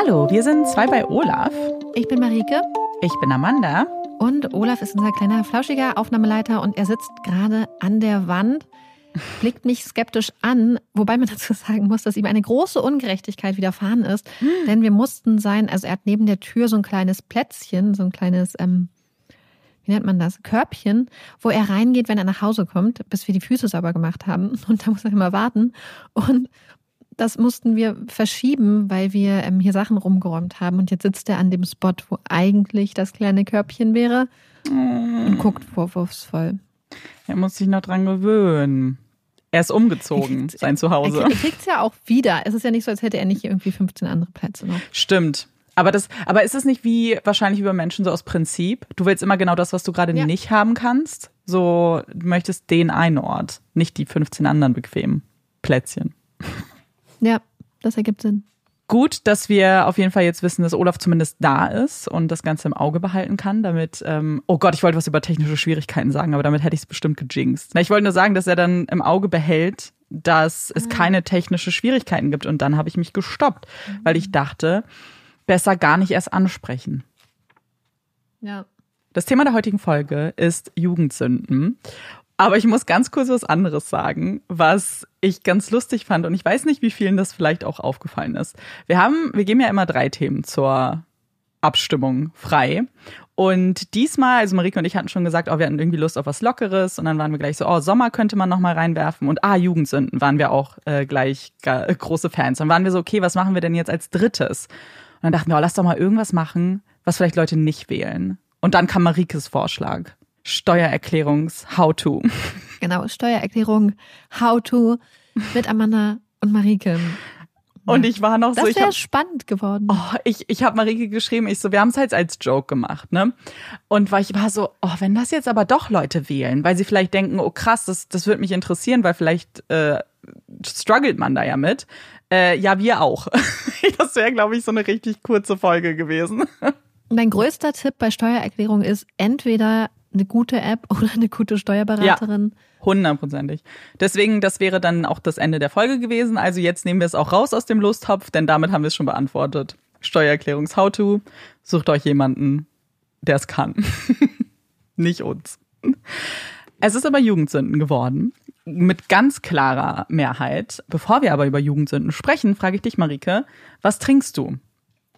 Hallo, wir sind zwei bei Olaf. Ich bin Marike. Ich bin Amanda. Und Olaf ist unser kleiner flauschiger Aufnahmeleiter und er sitzt gerade an der Wand, blickt mich skeptisch an, wobei man dazu sagen muss, dass ihm eine große Ungerechtigkeit widerfahren ist. Hm. Denn wir mussten sein, also er hat neben der Tür so ein kleines Plätzchen, so ein kleines, ähm, wie nennt man das, Körbchen, wo er reingeht, wenn er nach Hause kommt, bis wir die Füße sauber gemacht haben. Und da muss er immer warten. Und das mussten wir verschieben, weil wir ähm, hier Sachen rumgeräumt haben. Und jetzt sitzt er an dem Spot, wo eigentlich das kleine Körbchen wäre mm. und guckt vorwurfsvoll. Er muss sich noch dran gewöhnen. Er ist umgezogen, kriegt, sein Zuhause. Er kriegt es ja auch wieder. Es ist ja nicht so, als hätte er nicht irgendwie 15 andere Plätze noch. Stimmt. Aber, das, aber ist es nicht wie wahrscheinlich über Menschen so aus Prinzip? Du willst immer genau das, was du gerade ja. nicht haben kannst. So, du möchtest den einen Ort, nicht die 15 anderen bequemen Plätzchen. Ja, das ergibt Sinn. Gut, dass wir auf jeden Fall jetzt wissen, dass Olaf zumindest da ist und das Ganze im Auge behalten kann, damit, ähm, oh Gott, ich wollte was über technische Schwierigkeiten sagen, aber damit hätte ich es bestimmt gejinxt. Na, ich wollte nur sagen, dass er dann im Auge behält, dass es ah. keine technische Schwierigkeiten gibt und dann habe ich mich gestoppt, mhm. weil ich dachte, besser gar nicht erst ansprechen. Ja. Das Thema der heutigen Folge ist Jugendsünden. Aber ich muss ganz kurz was anderes sagen, was ich ganz lustig fand. Und ich weiß nicht, wie vielen das vielleicht auch aufgefallen ist. Wir haben, wir geben ja immer drei Themen zur Abstimmung frei. Und diesmal, also Marike und ich hatten schon gesagt, oh, wir hatten irgendwie Lust auf was Lockeres. Und dann waren wir gleich so, oh, Sommer könnte man noch mal reinwerfen. Und ah, Jugendsünden waren wir auch äh, gleich äh, große Fans. Dann waren wir so, okay, was machen wir denn jetzt als drittes? Und dann dachten wir, oh, lass doch mal irgendwas machen, was vielleicht Leute nicht wählen. Und dann kam Marikes Vorschlag. Steuererklärungs-How-To. Genau, Steuererklärung How-To mit Amanda und Marike. Und ich war noch das so. Das wäre spannend geworden. Oh, ich ich habe Marike geschrieben, ich so, wir haben es halt als Joke gemacht, ne? Und weil ich war so, oh, wenn das jetzt aber doch Leute wählen, weil sie vielleicht denken, oh krass, das, das würde mich interessieren, weil vielleicht äh, struggelt man da ja mit. Äh, ja, wir auch. das wäre, glaube ich, so eine richtig kurze Folge gewesen. Mein größter Tipp bei Steuererklärung ist, entweder eine gute App oder eine gute Steuerberaterin. Ja, hundertprozentig. Deswegen, das wäre dann auch das Ende der Folge gewesen. Also jetzt nehmen wir es auch raus aus dem Lusttopf, denn damit haben wir es schon beantwortet. Steuererklärungs-How-To. Sucht euch jemanden, der es kann. Nicht uns. Es ist aber Jugendsünden geworden. Mit ganz klarer Mehrheit. Bevor wir aber über Jugendsünden sprechen, frage ich dich, Marike, was trinkst du?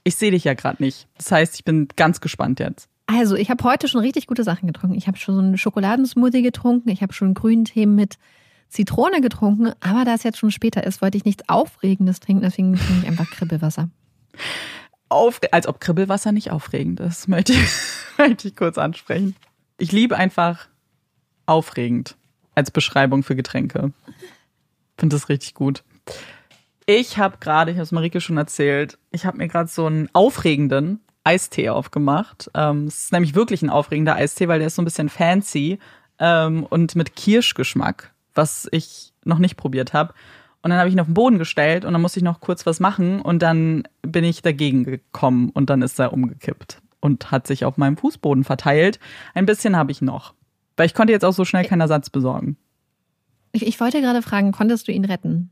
Ich sehe dich ja gerade nicht. Das heißt, ich bin ganz gespannt jetzt. Also, ich habe heute schon richtig gute Sachen getrunken. Ich habe schon so einen Schokoladensmoothie getrunken, ich habe schon grünen Tee mit Zitrone getrunken, aber da es jetzt schon später ist, wollte ich nichts Aufregendes trinken, deswegen trinke ich einfach Kribbelwasser. Auf, als ob Kribbelwasser nicht aufregend ist, möchte ich, möchte ich kurz ansprechen. Ich liebe einfach aufregend als Beschreibung für Getränke. Finde das richtig gut. Ich habe gerade, ich habe es Marike schon erzählt, ich habe mir gerade so einen aufregenden Eistee aufgemacht. Ähm, es ist nämlich wirklich ein aufregender Eistee, weil der ist so ein bisschen fancy ähm, und mit Kirschgeschmack, was ich noch nicht probiert habe. Und dann habe ich ihn auf den Boden gestellt und dann musste ich noch kurz was machen und dann bin ich dagegen gekommen und dann ist er umgekippt und hat sich auf meinem Fußboden verteilt. Ein bisschen habe ich noch. Weil ich konnte jetzt auch so schnell keinen Ersatz besorgen. Ich, ich wollte gerade fragen, konntest du ihn retten?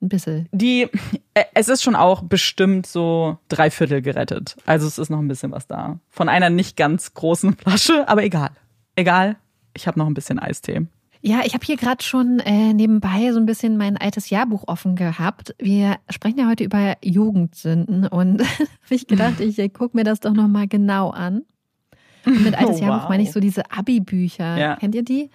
Ein bisschen. Die, äh, es ist schon auch bestimmt so drei Viertel gerettet. Also es ist noch ein bisschen was da. Von einer nicht ganz großen Flasche, aber egal. Egal, ich habe noch ein bisschen Eistee. Ja, ich habe hier gerade schon äh, nebenbei so ein bisschen mein altes Jahrbuch offen gehabt. Wir sprechen ja heute über Jugendsünden und habe ich gedacht, ich äh, gucke mir das doch nochmal genau an. Und mit altes oh, Jahrbuch wow. meine ich so diese Abi-Bücher. Ja. Kennt ihr die?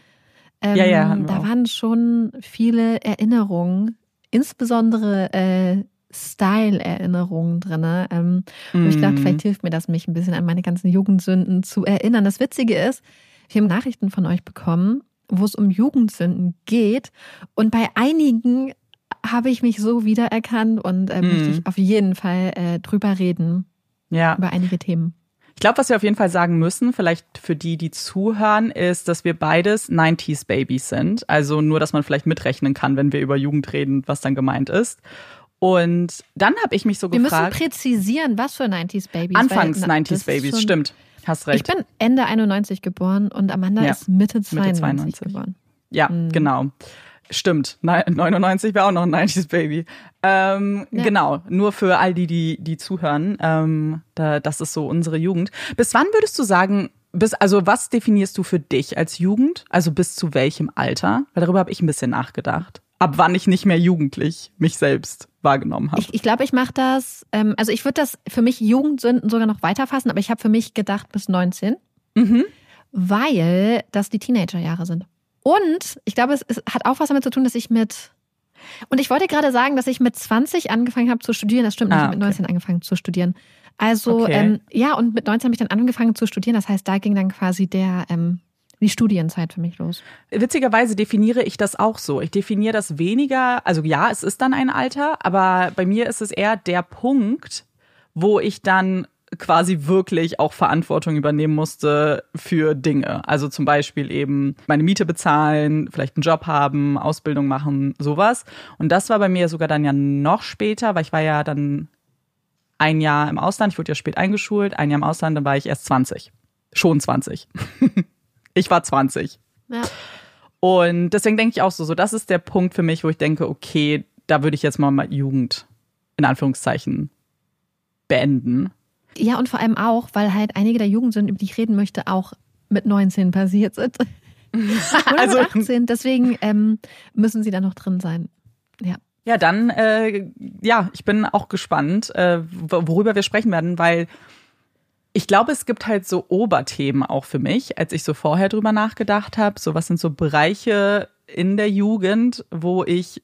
Ähm, ja, ja. Ähm, da waren schon viele Erinnerungen insbesondere äh, Style-Erinnerungen drin. Ähm. Und ich dachte, vielleicht mhm. hilft mir das, mich ein bisschen an meine ganzen Jugendsünden zu erinnern. Das Witzige ist, wir haben Nachrichten von euch bekommen, wo es um Jugendsünden geht. Und bei einigen habe ich mich so wiedererkannt und äh, mm. möchte ich auf jeden Fall äh, drüber reden. Ja. Über einige Themen. Ich glaube, was wir auf jeden Fall sagen müssen, vielleicht für die, die zuhören, ist, dass wir beides 90s Babys sind. Also nur, dass man vielleicht mitrechnen kann, wenn wir über Jugend reden, was dann gemeint ist. Und dann habe ich mich so wir gefragt. Wir müssen präzisieren, was für 90s Babys. Anfangs weil, 90s Babys, stimmt. Hast recht. Ich bin Ende 91 geboren und Amanda ja, ist Mitte 92, Mitte 92. geboren. Ja, mhm. genau. Stimmt, 99 wäre auch noch ein 90s Baby. Ähm, ja. Genau, nur für all die, die, die zuhören. Ähm, da, das ist so unsere Jugend. Bis wann würdest du sagen, bis, also was definierst du für dich als Jugend? Also bis zu welchem Alter? Weil darüber habe ich ein bisschen nachgedacht. Ab wann ich nicht mehr jugendlich mich selbst wahrgenommen habe. Ich, ich glaube, ich mache das, ähm, also ich würde das für mich Jugendsünden sogar noch weiterfassen, aber ich habe für mich gedacht bis 19. Mhm. Weil das die Teenagerjahre sind. Und ich glaube, es, es hat auch was damit zu tun, dass ich mit und ich wollte gerade sagen, dass ich mit 20 angefangen habe zu studieren. Das stimmt nicht, ah, okay. mit 19 angefangen zu studieren. Also okay. ähm, ja, und mit 19 habe ich dann angefangen zu studieren. Das heißt, da ging dann quasi der ähm, die Studienzeit für mich los. Witzigerweise definiere ich das auch so. Ich definiere das weniger, also ja, es ist dann ein Alter, aber bei mir ist es eher der Punkt, wo ich dann quasi wirklich auch Verantwortung übernehmen musste für Dinge. Also zum Beispiel eben meine Miete bezahlen, vielleicht einen Job haben, Ausbildung machen, sowas. Und das war bei mir sogar dann ja noch später, weil ich war ja dann ein Jahr im Ausland, ich wurde ja spät eingeschult, ein Jahr im Ausland, dann war ich erst 20. Schon 20. ich war 20. Ja. Und deswegen denke ich auch so, so, das ist der Punkt für mich, wo ich denke, okay, da würde ich jetzt mal, mal Jugend in Anführungszeichen beenden. Ja, und vor allem auch, weil halt einige der Jugendsünden, über die ich reden möchte, auch mit 19 passiert sind. Oder also, mit 18. Deswegen ähm, müssen sie da noch drin sein. Ja. Ja, dann, äh, ja, ich bin auch gespannt, äh, worüber wir sprechen werden, weil ich glaube, es gibt halt so Oberthemen auch für mich, als ich so vorher drüber nachgedacht habe. So, was sind so Bereiche in der Jugend, wo ich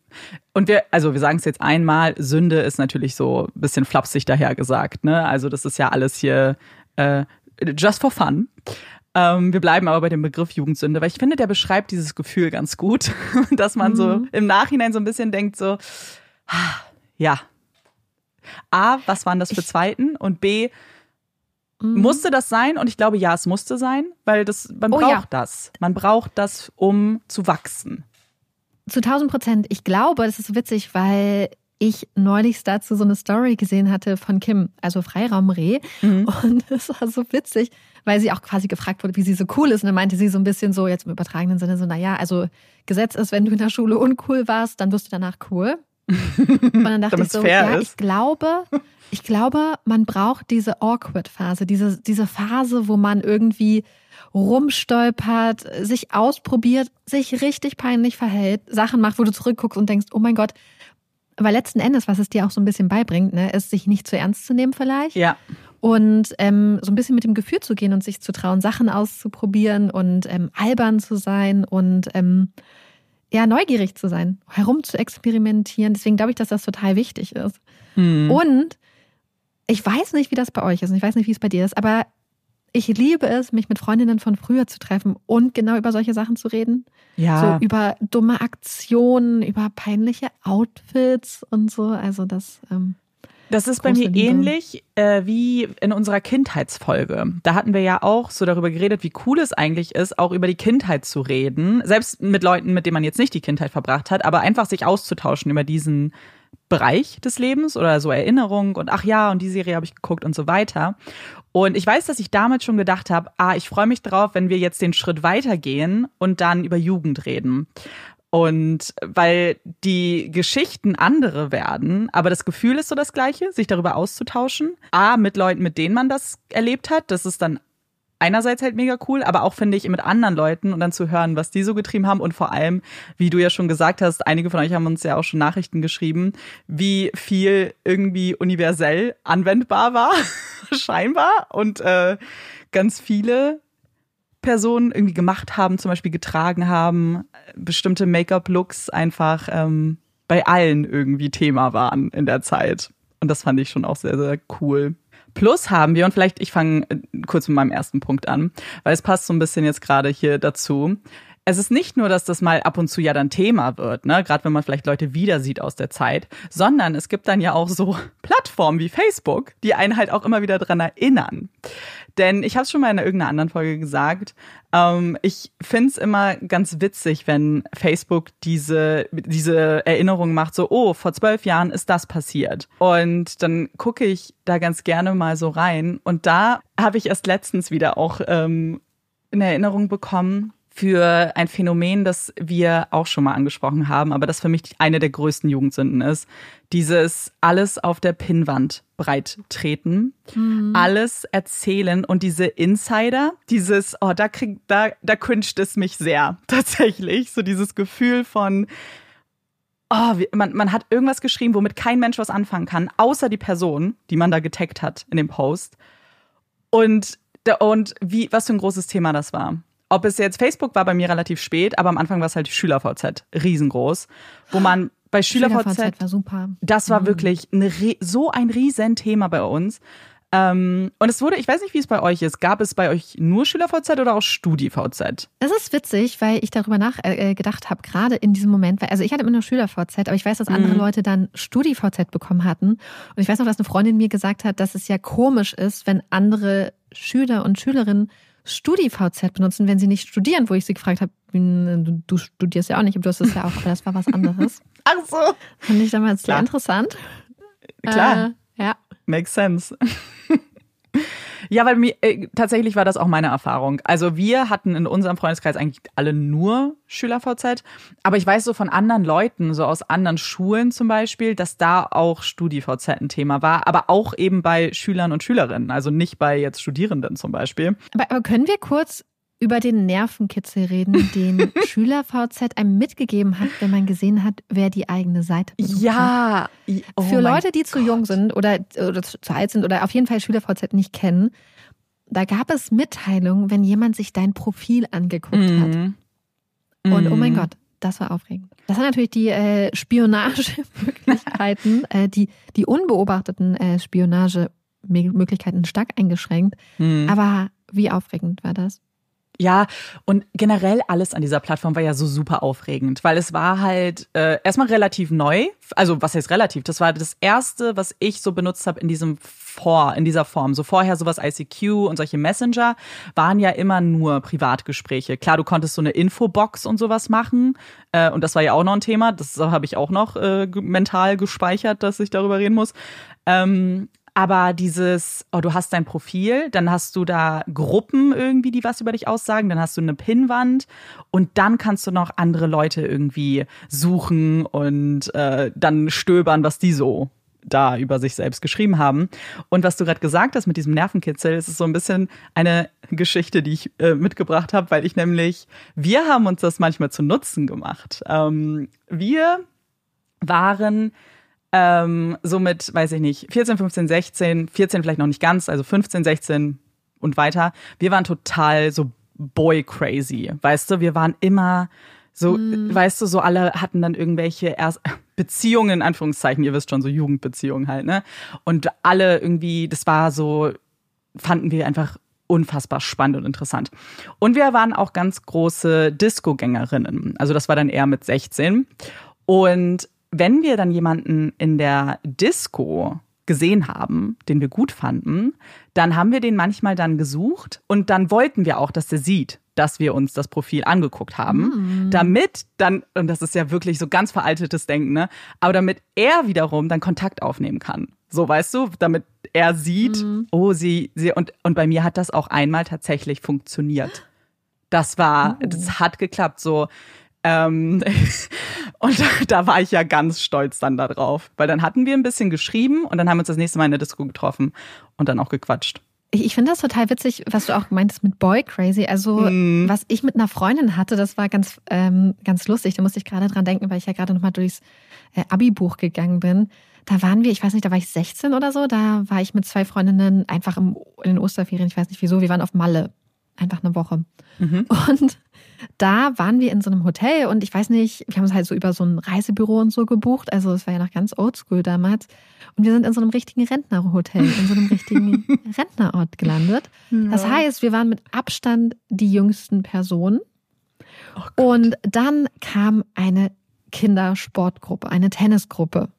und wir, also wir sagen es jetzt einmal, Sünde ist natürlich so ein bisschen flapsig dahergesagt, ne? Also das ist ja alles hier äh, just for fun. Ähm, wir bleiben aber bei dem Begriff Jugendsünde, weil ich finde, der beschreibt dieses Gefühl ganz gut, dass man mhm. so im Nachhinein so ein bisschen denkt, so, ja. A, was waren das für Zweiten? Und B, mhm. musste das sein? Und ich glaube, ja, es musste sein, weil das, man oh, braucht ja. das. Man braucht das, um zu wachsen. Zu 1000 Prozent. Ich glaube, das ist witzig, weil ich neulich dazu so eine Story gesehen hatte von Kim, also Freiraumreh. Mhm. Und es war so witzig, weil sie auch quasi gefragt wurde, wie sie so cool ist. Und dann meinte sie so ein bisschen so, jetzt im übertragenen Sinne, so, naja, also Gesetz ist, wenn du in der Schule uncool warst, dann wirst du danach cool. Und dann dachte ich so, ja, ist. ich glaube, ich glaube, man braucht diese Awkward-Phase, diese, diese Phase, wo man irgendwie rumstolpert, sich ausprobiert, sich richtig peinlich verhält, Sachen macht, wo du zurückguckst und denkst, oh mein Gott, weil letzten Endes, was es dir auch so ein bisschen beibringt, ne, ist, sich nicht zu ernst zu nehmen vielleicht. Ja. Und ähm, so ein bisschen mit dem Gefühl zu gehen und sich zu trauen, Sachen auszuprobieren und ähm, albern zu sein und ähm, ja, neugierig zu sein, herum zu experimentieren. Deswegen glaube ich, dass das total wichtig ist. Mhm. Und ich weiß nicht, wie das bei euch ist und ich weiß nicht, wie es bei dir ist, aber ich liebe es, mich mit Freundinnen von früher zu treffen und genau über solche Sachen zu reden. Ja. So über dumme Aktionen, über peinliche Outfits und so. Also das. Ähm, das ist bei mir Liebe. ähnlich äh, wie in unserer Kindheitsfolge. Da hatten wir ja auch so darüber geredet, wie cool es eigentlich ist, auch über die Kindheit zu reden. Selbst mit Leuten, mit denen man jetzt nicht die Kindheit verbracht hat, aber einfach sich auszutauschen über diesen Bereich des Lebens oder so Erinnerung und ach ja, und die Serie habe ich geguckt und so weiter. Und ich weiß, dass ich damals schon gedacht habe, ah, ich freue mich drauf, wenn wir jetzt den Schritt weitergehen und dann über Jugend reden. Und weil die Geschichten andere werden, aber das Gefühl ist so das gleiche, sich darüber auszutauschen. A, mit Leuten, mit denen man das erlebt hat. Das ist dann einerseits halt mega cool, aber auch finde ich mit anderen Leuten und dann zu hören, was die so getrieben haben und vor allem, wie du ja schon gesagt hast, einige von euch haben uns ja auch schon Nachrichten geschrieben, wie viel irgendwie universell anwendbar war, scheinbar und äh, ganz viele Personen irgendwie gemacht haben, zum Beispiel getragen haben, bestimmte Make-up-Looks einfach ähm, bei allen irgendwie Thema waren in der Zeit. Und das fand ich schon auch sehr, sehr cool. Plus haben wir, und vielleicht ich fange äh, kurz mit meinem ersten Punkt an, weil es passt so ein bisschen jetzt gerade hier dazu. Es ist nicht nur, dass das mal ab und zu ja dann Thema wird, ne, gerade wenn man vielleicht Leute wieder sieht aus der Zeit, sondern es gibt dann ja auch so Plattformen wie Facebook, die einen halt auch immer wieder dran erinnern. Denn ich habe es schon mal in irgendeiner anderen Folge gesagt, ähm, ich find's immer ganz witzig, wenn Facebook diese, diese Erinnerung macht, so, oh, vor zwölf Jahren ist das passiert. Und dann gucke ich da ganz gerne mal so rein. Und da habe ich erst letztens wieder auch ähm, in Erinnerung bekommen, für ein Phänomen, das wir auch schon mal angesprochen haben, aber das für mich eine der größten Jugendsünden ist. Dieses alles auf der Pinnwand breit treten, mhm. alles erzählen und diese Insider, dieses, oh, da kriegt, da, da cringet es mich sehr, tatsächlich. So dieses Gefühl von, oh, man, man hat irgendwas geschrieben, womit kein Mensch was anfangen kann, außer die Person, die man da getaggt hat in dem Post. Und, und wie, was für ein großes Thema das war. Ob es jetzt Facebook war bei mir relativ spät, aber am Anfang war es halt SchülerVZ, riesengroß, wo man bei SchülerVZ, SchülerVZ war super. Das war mhm. wirklich eine, so ein riesen Thema bei uns. Ähm, und es wurde, ich weiß nicht, wie es bei euch ist. Gab es bei euch nur SchülerVZ oder auch StudiVZ? Es ist witzig, weil ich darüber nachgedacht äh, äh, habe, gerade in diesem Moment, weil, also ich hatte immer nur SchülerVZ, aber ich weiß, dass andere mhm. Leute dann StudiVZ bekommen hatten. Und ich weiß noch, dass eine Freundin mir gesagt hat, dass es ja komisch ist, wenn andere Schüler und Schülerinnen StudiVZ benutzen, wenn sie nicht studieren, wo ich sie gefragt habe, du studierst ja auch nicht, aber du hast es ja auch, aber das war was anderes. Ach so. Fand ich damals Klar. sehr interessant. Klar. Äh, ja. Makes sense. Ja, weil mir, äh, tatsächlich war das auch meine Erfahrung. Also wir hatten in unserem Freundeskreis eigentlich alle nur Schüler-VZ. Aber ich weiß so von anderen Leuten, so aus anderen Schulen zum Beispiel, dass da auch Studi-VZ ein Thema war. Aber auch eben bei Schülern und Schülerinnen. Also nicht bei jetzt Studierenden zum Beispiel. Aber, aber können wir kurz über den Nervenkitzel reden, den Schüler VZ einem mitgegeben hat, wenn man gesehen hat, wer die eigene Seite besucht Ja. Oh Für Leute, die Gott. zu jung sind oder, oder zu alt sind oder auf jeden Fall Schüler VZ nicht kennen, da gab es Mitteilungen, wenn jemand sich dein Profil angeguckt mhm. hat. Und oh mein mhm. Gott, das war aufregend. Das hat natürlich die äh, Spionagemöglichkeiten, äh, die, die unbeobachteten äh, Spionagemöglichkeiten stark eingeschränkt. Mhm. Aber wie aufregend war das? Ja, und generell alles an dieser Plattform war ja so super aufregend, weil es war halt äh, erstmal relativ neu. Also was heißt relativ? Das war das erste, was ich so benutzt habe in diesem vor, in dieser Form. So vorher sowas ICQ und solche Messenger waren ja immer nur Privatgespräche. Klar, du konntest so eine Infobox und sowas machen. Äh, und das war ja auch noch ein Thema. Das habe ich auch noch äh, mental gespeichert, dass ich darüber reden muss. Ähm, aber dieses, oh, du hast dein Profil, dann hast du da Gruppen irgendwie, die was über dich aussagen, dann hast du eine Pinnwand und dann kannst du noch andere Leute irgendwie suchen und äh, dann stöbern, was die so da über sich selbst geschrieben haben. Und was du gerade gesagt hast mit diesem Nervenkitzel, ist so ein bisschen eine Geschichte, die ich äh, mitgebracht habe, weil ich nämlich, wir haben uns das manchmal zu Nutzen gemacht. Ähm, wir waren ähm, somit, weiß ich nicht, 14, 15, 16, 14 vielleicht noch nicht ganz, also 15, 16 und weiter. Wir waren total so boy crazy, weißt du? Wir waren immer so, mm. weißt du, so alle hatten dann irgendwelche erst Beziehungen in Anführungszeichen, ihr wisst schon, so Jugendbeziehungen halt, ne? Und alle irgendwie, das war so, fanden wir einfach unfassbar spannend und interessant. Und wir waren auch ganz große Disco-Gängerinnen. Also das war dann eher mit 16. Und wenn wir dann jemanden in der Disco gesehen haben, den wir gut fanden, dann haben wir den manchmal dann gesucht und dann wollten wir auch, dass der sieht, dass wir uns das Profil angeguckt haben, mm. damit dann, und das ist ja wirklich so ganz veraltetes Denken, ne, aber damit er wiederum dann Kontakt aufnehmen kann. So, weißt du, damit er sieht, mm. oh, sie, sie, und, und bei mir hat das auch einmal tatsächlich funktioniert. Das war, oh. das hat geklappt, so, ähm, und da, da, war ich ja ganz stolz dann darauf, weil dann hatten wir ein bisschen geschrieben und dann haben wir uns das nächste Mal in der Disco getroffen und dann auch gequatscht. Ich, ich finde das total witzig, was du auch meintest mit Boy Crazy. Also mm. was ich mit einer Freundin hatte, das war ganz ähm, ganz lustig. Da musste ich gerade dran denken, weil ich ja gerade nochmal durchs äh, Abi-Buch gegangen bin. Da waren wir, ich weiß nicht, da war ich 16 oder so. Da war ich mit zwei Freundinnen einfach im, in den Osterferien. Ich weiß nicht wieso. Wir waren auf Malle einfach eine Woche. Mhm. Und da waren wir in so einem Hotel und ich weiß nicht, wir haben es halt so über so ein Reisebüro und so gebucht. Also es war ja noch ganz oldschool damals. Und wir sind in so einem richtigen Rentnerhotel, in so einem richtigen Rentnerort gelandet. Ja. Das heißt, wir waren mit Abstand die jüngsten Personen. Oh und dann kam eine Kindersportgruppe, eine Tennisgruppe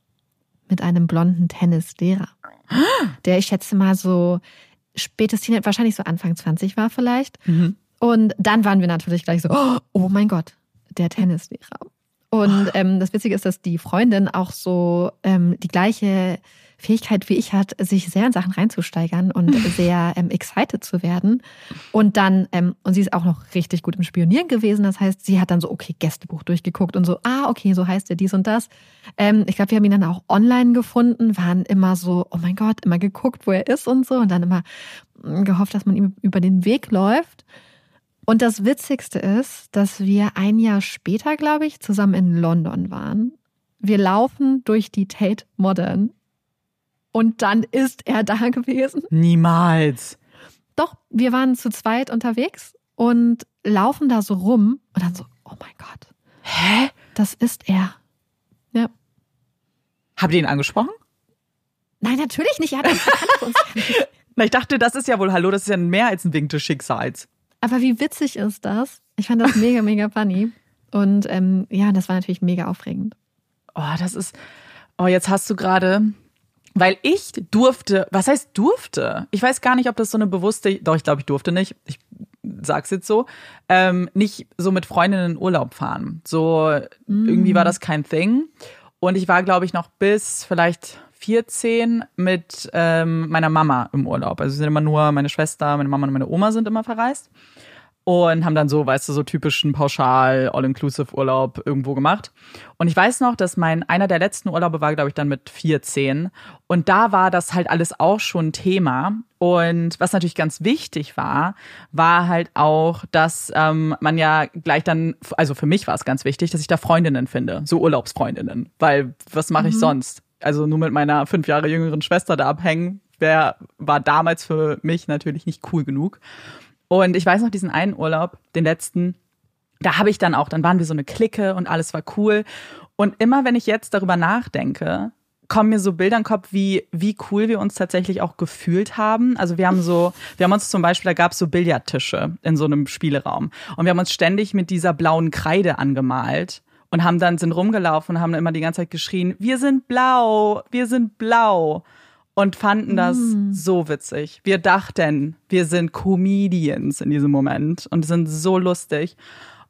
mit einem blonden Tennislehrer, der ich schätze mal so spätes Teenager, wahrscheinlich so Anfang 20 war vielleicht. Mhm. Und dann waren wir natürlich gleich so, oh mein Gott, der Tennislehrer. Und ähm, das Witzige ist, dass die Freundin auch so ähm, die gleiche Fähigkeit wie ich hat, sich sehr in Sachen reinzusteigern und sehr ähm, excited zu werden. Und dann, ähm, und sie ist auch noch richtig gut im Spionieren gewesen. Das heißt, sie hat dann so, okay, Gästebuch durchgeguckt und so, ah, okay, so heißt er dies und das. Ähm, ich glaube, wir haben ihn dann auch online gefunden, waren immer so, oh mein Gott, immer geguckt, wo er ist und so und dann immer mm, gehofft, dass man ihm über den Weg läuft. Und das Witzigste ist, dass wir ein Jahr später, glaube ich, zusammen in London waren. Wir laufen durch die Tate Modern und dann ist er da gewesen. Niemals. Doch, wir waren zu zweit unterwegs und laufen da so rum und dann so, oh mein Gott. Hä? Das ist er. Ja. Habt ihr ihn angesprochen? Nein, natürlich nicht. Er hat uns. Na, ich dachte, das ist ja wohl, hallo, das ist ja mehr als ein Wink des Schicksals. Aber wie witzig ist das? Ich fand das mega, mega funny. Und ähm, ja, das war natürlich mega aufregend. Oh, das ist. Oh, jetzt hast du gerade weil ich durfte, was heißt durfte? Ich weiß gar nicht, ob das so eine bewusste, doch, ich glaube, ich durfte nicht. Ich sag's jetzt so, ähm, nicht so mit Freundinnen in Urlaub fahren. So, mm. irgendwie war das kein Thing. Und ich war, glaube ich, noch bis vielleicht 14 mit ähm, meiner Mama im Urlaub. Also sind immer nur meine Schwester, meine Mama und meine Oma sind immer verreist und haben dann so, weißt du, so typischen Pauschal All-Inclusive Urlaub irgendwo gemacht. Und ich weiß noch, dass mein einer der letzten Urlaube war, glaube ich, dann mit 14 und da war das halt alles auch schon Thema. Und was natürlich ganz wichtig war, war halt auch, dass ähm, man ja gleich dann, also für mich war es ganz wichtig, dass ich da Freundinnen finde, so Urlaubsfreundinnen, weil was mache ich mhm. sonst? Also nur mit meiner fünf Jahre jüngeren Schwester da abhängen, wer war damals für mich natürlich nicht cool genug. Und ich weiß noch diesen einen Urlaub, den letzten, da habe ich dann auch, dann waren wir so eine Clique und alles war cool. Und immer wenn ich jetzt darüber nachdenke, kommen mir so Bilder den Kopf, wie, wie cool wir uns tatsächlich auch gefühlt haben. Also wir haben so, wir haben uns zum Beispiel, da gab es so Billardtische in so einem Spieleraum. Und wir haben uns ständig mit dieser blauen Kreide angemalt und haben dann, sind rumgelaufen und haben immer die ganze Zeit geschrien, wir sind blau, wir sind blau und fanden das mm. so witzig. Wir dachten, wir sind Comedians in diesem Moment und sind so lustig.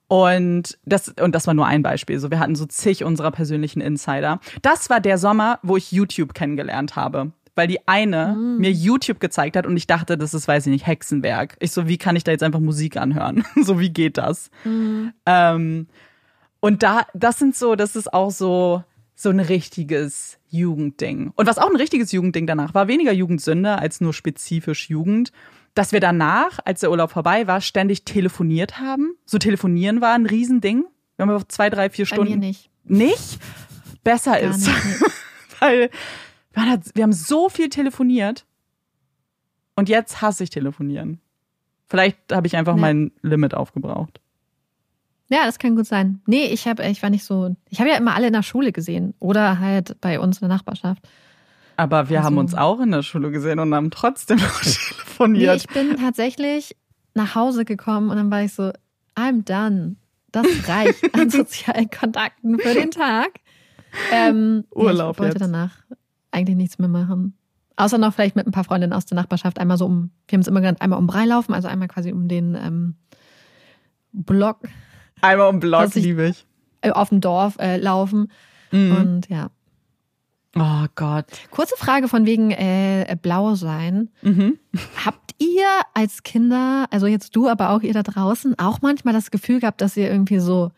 Und das, und das war nur ein Beispiel. So, wir hatten so zig unserer persönlichen Insider. Das war der Sommer, wo ich YouTube kennengelernt habe. Weil die eine mm. mir YouTube gezeigt hat und ich dachte, das ist, weiß ich nicht, Hexenwerk. Ich so, wie kann ich da jetzt einfach Musik anhören? so, wie geht das? Mm. Ähm, und da, das sind so, das ist auch so, so ein richtiges Jugendding. Und was auch ein richtiges Jugendding danach war, weniger Jugendsünde als nur spezifisch Jugend, dass wir danach, als der Urlaub vorbei war, ständig telefoniert haben. So telefonieren war ein Riesending. Wir haben zwei, drei, vier Stunden. Bei mir nicht. Nicht? Besser Gar ist. Nicht. Weil wir haben so viel telefoniert. Und jetzt hasse ich telefonieren. Vielleicht habe ich einfach ja. mein Limit aufgebraucht. Ja, das kann gut sein. Nee, ich habe, ich war nicht so. Ich habe ja immer alle in der Schule gesehen oder halt bei uns in der Nachbarschaft. Aber wir also, haben uns auch in der Schule gesehen und haben trotzdem noch telefoniert. Nee, ich bin tatsächlich nach Hause gekommen und dann war ich so, I'm done. Das reicht an sozialen Kontakten für den Tag. Ähm, Urlaub. ich wollte jetzt. danach eigentlich nichts mehr machen. Außer noch vielleicht mit ein paar Freundinnen aus der Nachbarschaft einmal so um, wir haben es immer genannt, einmal um Brei laufen, also einmal quasi um den ähm, Block Einmal um Block, liebe ich. Äh, auf dem Dorf äh, laufen. Mhm. Und ja. Oh Gott. Kurze Frage von wegen äh, blau sein. Mhm. Habt ihr als Kinder, also jetzt du, aber auch ihr da draußen, auch manchmal das Gefühl gehabt, dass ihr irgendwie so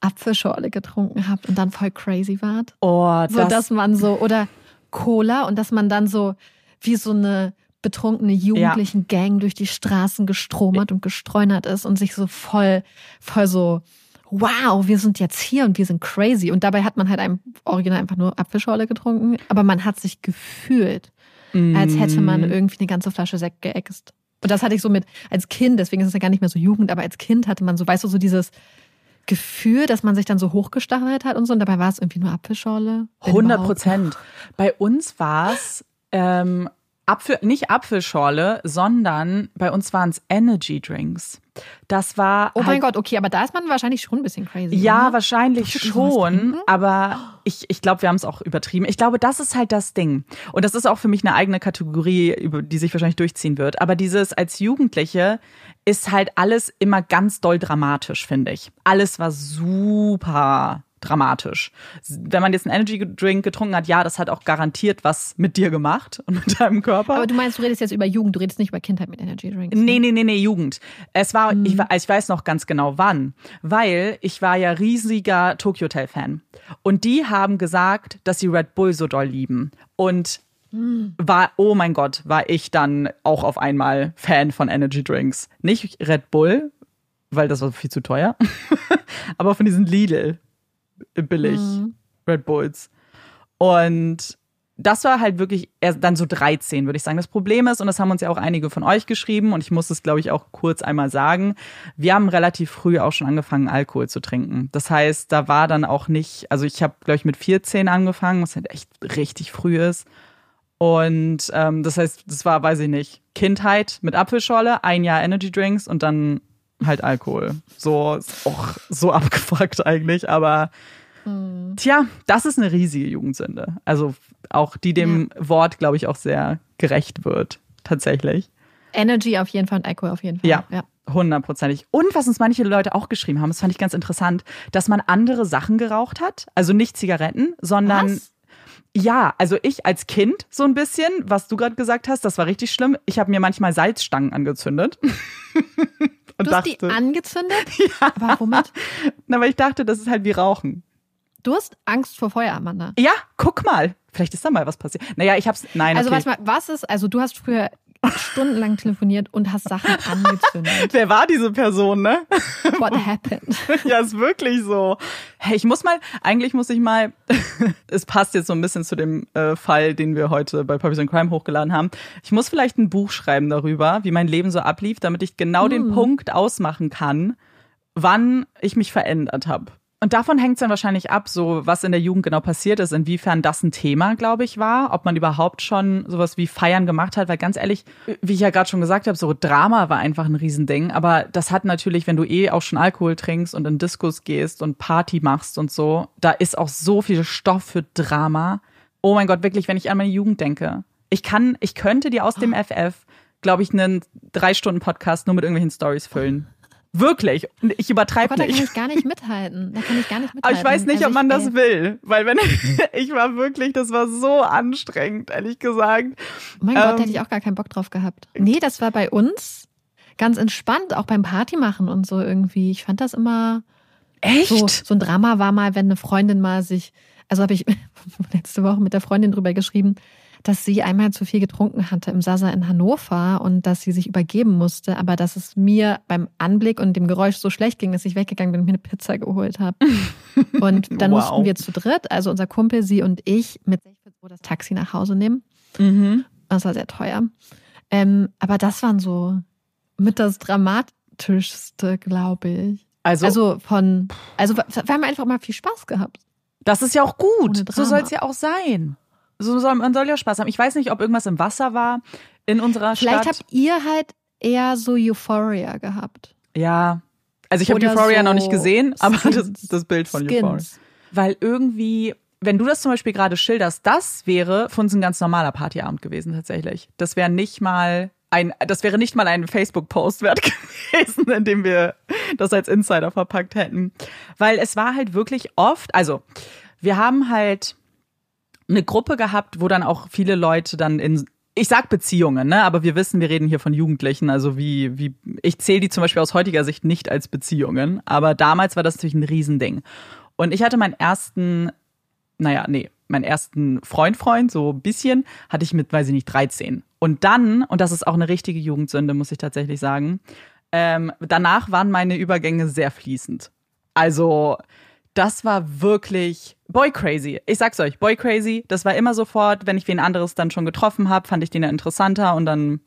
Apfelschorle getrunken habt und dann voll crazy wart? Oh, das. So, dass man so, oder Cola und dass man dann so wie so eine betrunkene jugendlichen ja. Gang durch die Straßen gestromert und gestreunert ist und sich so voll, voll so, wow, wir sind jetzt hier und wir sind crazy. Und dabei hat man halt einem Original einfach nur Apfelschorle getrunken, aber man hat sich gefühlt, mm. als hätte man mm. irgendwie eine ganze Flasche Sekt geäxt. Und das hatte ich so mit als Kind, deswegen ist es ja gar nicht mehr so Jugend, aber als Kind hatte man so, weißt du, so dieses Gefühl, dass man sich dann so hochgestachelt hat und so. Und dabei war es irgendwie nur Apfelschorle. 100 Prozent. Bei uns war es ähm, Apfel, nicht Apfelschorle, sondern bei uns waren es Energy Drinks. Das war. Oh halt, mein Gott, okay, aber da ist man wahrscheinlich schon ein bisschen crazy. Ja, oder? wahrscheinlich schon. Aber ich, ich glaube, wir haben es auch übertrieben. Ich glaube, das ist halt das Ding. Und das ist auch für mich eine eigene Kategorie, über die sich wahrscheinlich durchziehen wird. Aber dieses als Jugendliche ist halt alles immer ganz doll dramatisch, finde ich. Alles war super dramatisch. Wenn man jetzt einen Energy Drink getrunken hat, ja, das hat auch garantiert was mit dir gemacht und mit deinem Körper. Aber du meinst, du redest jetzt über Jugend, du redest nicht über Kindheit mit Energy Drinks. Ne? Nee, nee, nee, nee, Jugend. Es war, mhm. ich, ich weiß noch ganz genau wann, weil ich war ja riesiger Tokyo Hotel Fan. Und die haben gesagt, dass sie Red Bull so doll lieben. Und war, oh mein Gott, war ich dann auch auf einmal Fan von Energy Drinks. Nicht Red Bull, weil das war viel zu teuer, aber von diesen Lidl billig mhm. Red Bulls. Und das war halt wirklich erst dann so 13, würde ich sagen. Das Problem ist, und das haben uns ja auch einige von euch geschrieben, und ich muss es, glaube ich, auch kurz einmal sagen, wir haben relativ früh auch schon angefangen, Alkohol zu trinken. Das heißt, da war dann auch nicht, also ich habe, glaube ich, mit 14 angefangen, was halt echt richtig früh ist. Und ähm, das heißt, das war, weiß ich nicht, Kindheit mit Apfelschorle, ein Jahr Energy Drinks und dann halt Alkohol. So, auch so abgefuckt eigentlich, aber mhm. tja, das ist eine riesige Jugendsünde. Also auch die dem ja. Wort, glaube ich, auch sehr gerecht wird, tatsächlich. Energy auf jeden Fall und Alkohol auf jeden Fall. Ja. ja. Hundertprozentig. Und was uns manche Leute auch geschrieben haben, das fand ich ganz interessant, dass man andere Sachen geraucht hat. Also nicht Zigaretten, sondern was? Ja, also ich als Kind so ein bisschen, was du gerade gesagt hast, das war richtig schlimm. Ich habe mir manchmal Salzstangen angezündet. Und du hast dachte, die angezündet? Ja. Aber womit? Na, weil ich dachte, das ist halt wie Rauchen. Du hast Angst vor Feuer, Amanda. Ja, guck mal. Vielleicht ist da mal was passiert. Naja, ich hab's. Nein, Also, okay. warte mal, was ist, also du hast früher stundenlang telefoniert und hast Sachen angezündet. Wer war diese Person, ne? What happened? ja, ist wirklich so. Hey, ich muss mal, eigentlich muss ich mal, es passt jetzt so ein bisschen zu dem äh, Fall, den wir heute bei Puppies and Crime hochgeladen haben. Ich muss vielleicht ein Buch schreiben darüber, wie mein Leben so ablief, damit ich genau mm. den Punkt ausmachen kann, wann ich mich verändert habe. Und davon hängt es dann wahrscheinlich ab, so was in der Jugend genau passiert ist, inwiefern das ein Thema, glaube ich, war, ob man überhaupt schon sowas wie Feiern gemacht hat, weil ganz ehrlich, wie ich ja gerade schon gesagt habe, so Drama war einfach ein Riesending, aber das hat natürlich, wenn du eh auch schon Alkohol trinkst und in Diskos gehst und Party machst und so, da ist auch so viel Stoff für Drama. Oh mein Gott, wirklich, wenn ich an meine Jugend denke. Ich kann, ich könnte dir aus dem FF, glaube ich, einen drei Stunden Podcast nur mit irgendwelchen Stories füllen. Wirklich. Ich übertreibe oh nicht. Da kann ich gar nicht mithalten. Da kann ich gar nicht mithalten. Aber ich weiß nicht, also ob man das will. Weil wenn ich war wirklich, das war so anstrengend, ehrlich gesagt. Oh mein ähm, Gott, da hätte ich auch gar keinen Bock drauf gehabt. Nee, das war bei uns ganz entspannt, auch beim Party machen und so irgendwie. Ich fand das immer. Echt? So, so ein Drama war mal, wenn eine Freundin mal sich, also habe ich letzte Woche mit der Freundin drüber geschrieben, dass sie einmal zu viel getrunken hatte im Sasa in Hannover und dass sie sich übergeben musste, aber dass es mir beim Anblick und dem Geräusch so schlecht ging, dass ich weggegangen bin und mir eine Pizza geholt habe. Und dann wow. mussten wir zu dritt, also unser Kumpel, sie und ich, mit 60 Euro das Taxi nach Hause nehmen. Mhm. Das war sehr teuer. Ähm, aber das waren so mit das Dramatischste, glaube ich. Also, also von, also wir haben einfach mal viel Spaß gehabt. Das ist ja auch gut. So soll es ja auch sein so soll, man soll ja Spaß haben. Ich weiß nicht, ob irgendwas im Wasser war in unserer Vielleicht Stadt. Vielleicht habt ihr halt eher so Euphoria gehabt. Ja. Also ich habe Euphoria so noch nicht gesehen, aber das, das Bild von Skins. Euphoria. Weil irgendwie, wenn du das zum Beispiel gerade schilderst, das wäre für uns ein ganz normaler Partyabend gewesen tatsächlich. Das wäre nicht mal ein, das wäre nicht mal ein Facebook-Post wert gewesen, in dem wir das als Insider verpackt hätten. Weil es war halt wirklich oft, also wir haben halt eine Gruppe gehabt, wo dann auch viele Leute dann in ich sag Beziehungen, ne? Aber wir wissen, wir reden hier von Jugendlichen, also wie, wie, ich zähle die zum Beispiel aus heutiger Sicht nicht als Beziehungen, aber damals war das natürlich ein Riesending. Und ich hatte meinen ersten, naja, nee, meinen ersten Freund, Freund, so ein bisschen, hatte ich mit, weiß ich nicht, 13. Und dann, und das ist auch eine richtige Jugendsünde, muss ich tatsächlich sagen, ähm, danach waren meine Übergänge sehr fließend. Also, das war wirklich Boy Crazy. Ich sag's euch, Boy Crazy, das war immer sofort, wenn ich wen anderes dann schon getroffen habe, fand ich den ja interessanter und dann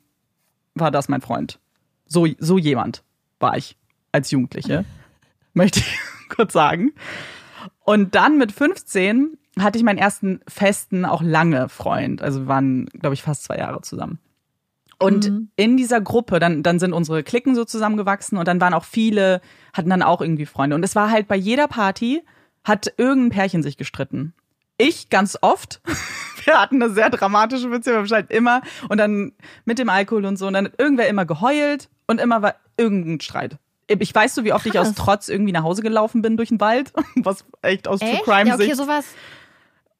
war das mein Freund. So, so jemand war ich als Jugendliche, möchte ich kurz sagen. Und dann mit 15 hatte ich meinen ersten festen, auch lange Freund. Also wir waren, glaube ich, fast zwei Jahre zusammen. Und mhm. in dieser Gruppe, dann, dann sind unsere Klicken so zusammengewachsen und dann waren auch viele, hatten dann auch irgendwie Freunde. Und es war halt bei jeder Party, hat irgendein Pärchen sich gestritten. Ich ganz oft. Wir hatten eine sehr dramatische Beziehung, wir halt immer. Und dann mit dem Alkohol und so. Und dann hat irgendwer immer geheult und immer war irgendein Streit. ich weiß so, wie oft ich aus Trotz irgendwie nach Hause gelaufen bin durch den Wald, was echt aus Echt? True Crime Ja, okay, Sicht. sowas,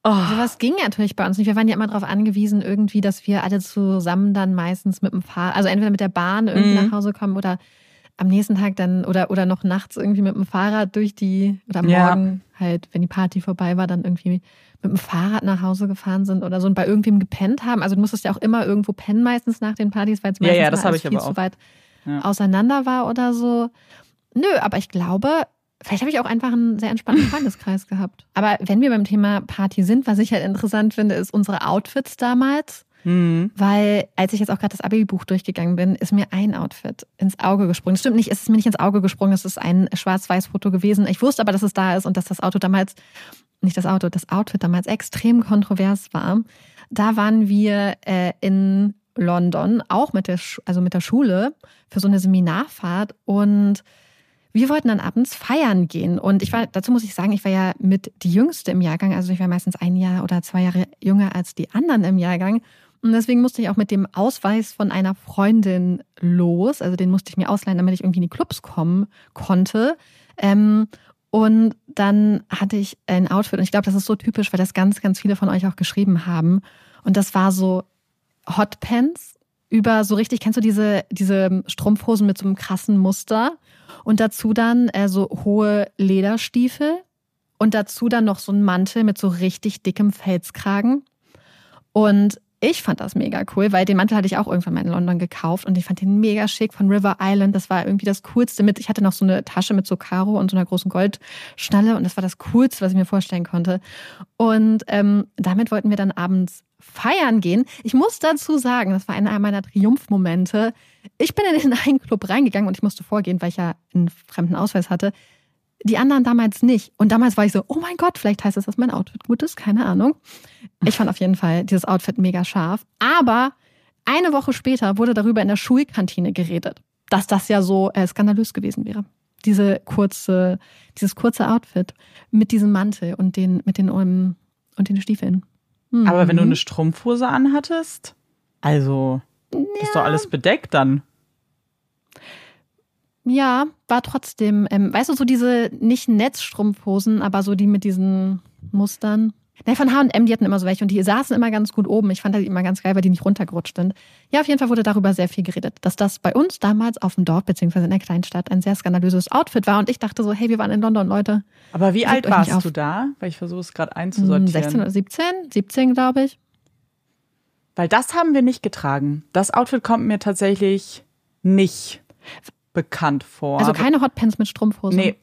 Oh. sowas ging natürlich bei uns nicht. Wir waren ja immer darauf angewiesen, irgendwie, dass wir alle zusammen dann meistens mit dem Fahrrad, also entweder mit der Bahn irgendwie Mhm. nach Hause kommen oder am nächsten Tag dann oder, oder noch nachts irgendwie mit dem Fahrrad durch die, oder am Ja. Morgen halt, wenn die Party vorbei war, dann irgendwie mit dem Fahrrad nach Hause gefahren sind oder so und bei irgendwem gepennt haben. Also du musstest ja auch immer irgendwo pennen meistens nach den Partys, weil es Ja, meistens ja, ich viel zu weit Ja. auseinander war oder so. Nö, aber ich glaube, vielleicht habe ich auch einfach einen sehr entspannten Freundeskreis gehabt. Aber wenn wir beim Thema Party sind, was ich halt interessant finde, ist unsere Outfits damals. Hm. Weil, als ich jetzt auch gerade das Abi-Buch durchgegangen bin, ist mir ein Outfit ins Auge gesprungen. Stimmt nicht, es ist mir nicht ins Auge gesprungen, es ist ein Schwarz-Weiß-Foto gewesen. Ich wusste aber, dass es da ist und dass das Auto damals, nicht das Auto, das Outfit damals extrem kontrovers war. Da waren wir äh, in London, auch mit der, Sch also mit der Schule, für so eine Seminarfahrt und wir wollten dann abends feiern gehen. Und ich war, dazu muss ich sagen, ich war ja mit die Jüngste im Jahrgang. Also ich war meistens ein Jahr oder zwei Jahre jünger als die anderen im Jahrgang. Und deswegen musste ich auch mit dem Ausweis von einer Freundin los. Also den musste ich mir ausleihen, damit ich irgendwie in die Clubs kommen konnte. Ähm, und dann hatte ich ein Outfit. Und ich glaube, das ist so typisch, weil das ganz, ganz viele von euch auch geschrieben haben. Und das war so Hotpants über so richtig, kennst du diese, diese Strumpfhosen mit so einem krassen Muster? Und dazu dann äh, so hohe Lederstiefel und dazu dann noch so ein Mantel mit so richtig dickem Felskragen. Und ich fand das mega cool, weil den Mantel hatte ich auch irgendwann mal in London gekauft und ich fand den mega schick von River Island. Das war irgendwie das Coolste mit. Ich hatte noch so eine Tasche mit so Karo und so einer großen Goldschnalle und das war das Coolste, was ich mir vorstellen konnte. Und ähm, damit wollten wir dann abends feiern gehen. Ich muss dazu sagen, das war einer meiner Triumphmomente. Ich bin in einen Club reingegangen und ich musste vorgehen, weil ich ja einen fremden Ausweis hatte. Die anderen damals nicht. Und damals war ich so, oh mein Gott, vielleicht heißt es, dass mein Outfit gut ist, keine Ahnung. Ich fand auf jeden Fall dieses Outfit mega scharf. Aber eine Woche später wurde darüber in der Schulkantine geredet, dass das ja so äh, skandalös gewesen wäre. Diese kurze, dieses kurze Outfit mit diesem Mantel und den, mit den, um, und den Stiefeln. Mhm. Aber wenn du eine Strumpfhose anhattest, also ist doch alles bedeckt dann. Ja, war trotzdem, ähm, weißt du, so diese nicht Netzstrumpfhosen, aber so die mit diesen Mustern. Ne, von H&M, die hatten immer so welche und die saßen immer ganz gut oben. Ich fand die immer ganz geil, weil die nicht runtergerutscht sind. Ja, auf jeden Fall wurde darüber sehr viel geredet, dass das bei uns damals auf dem Dorf beziehungsweise in der Kleinstadt ein sehr skandalöses Outfit war und ich dachte so, hey, wir waren in London, Leute. Aber wie alt warst du da? Weil ich versuche es gerade Hm, einzusortieren. 16 oder 17? 17, glaube ich. Weil das haben wir nicht getragen. Das Outfit kommt mir tatsächlich nicht bekannt vor. Also keine Hotpants mit Strumpfhosen. Nee,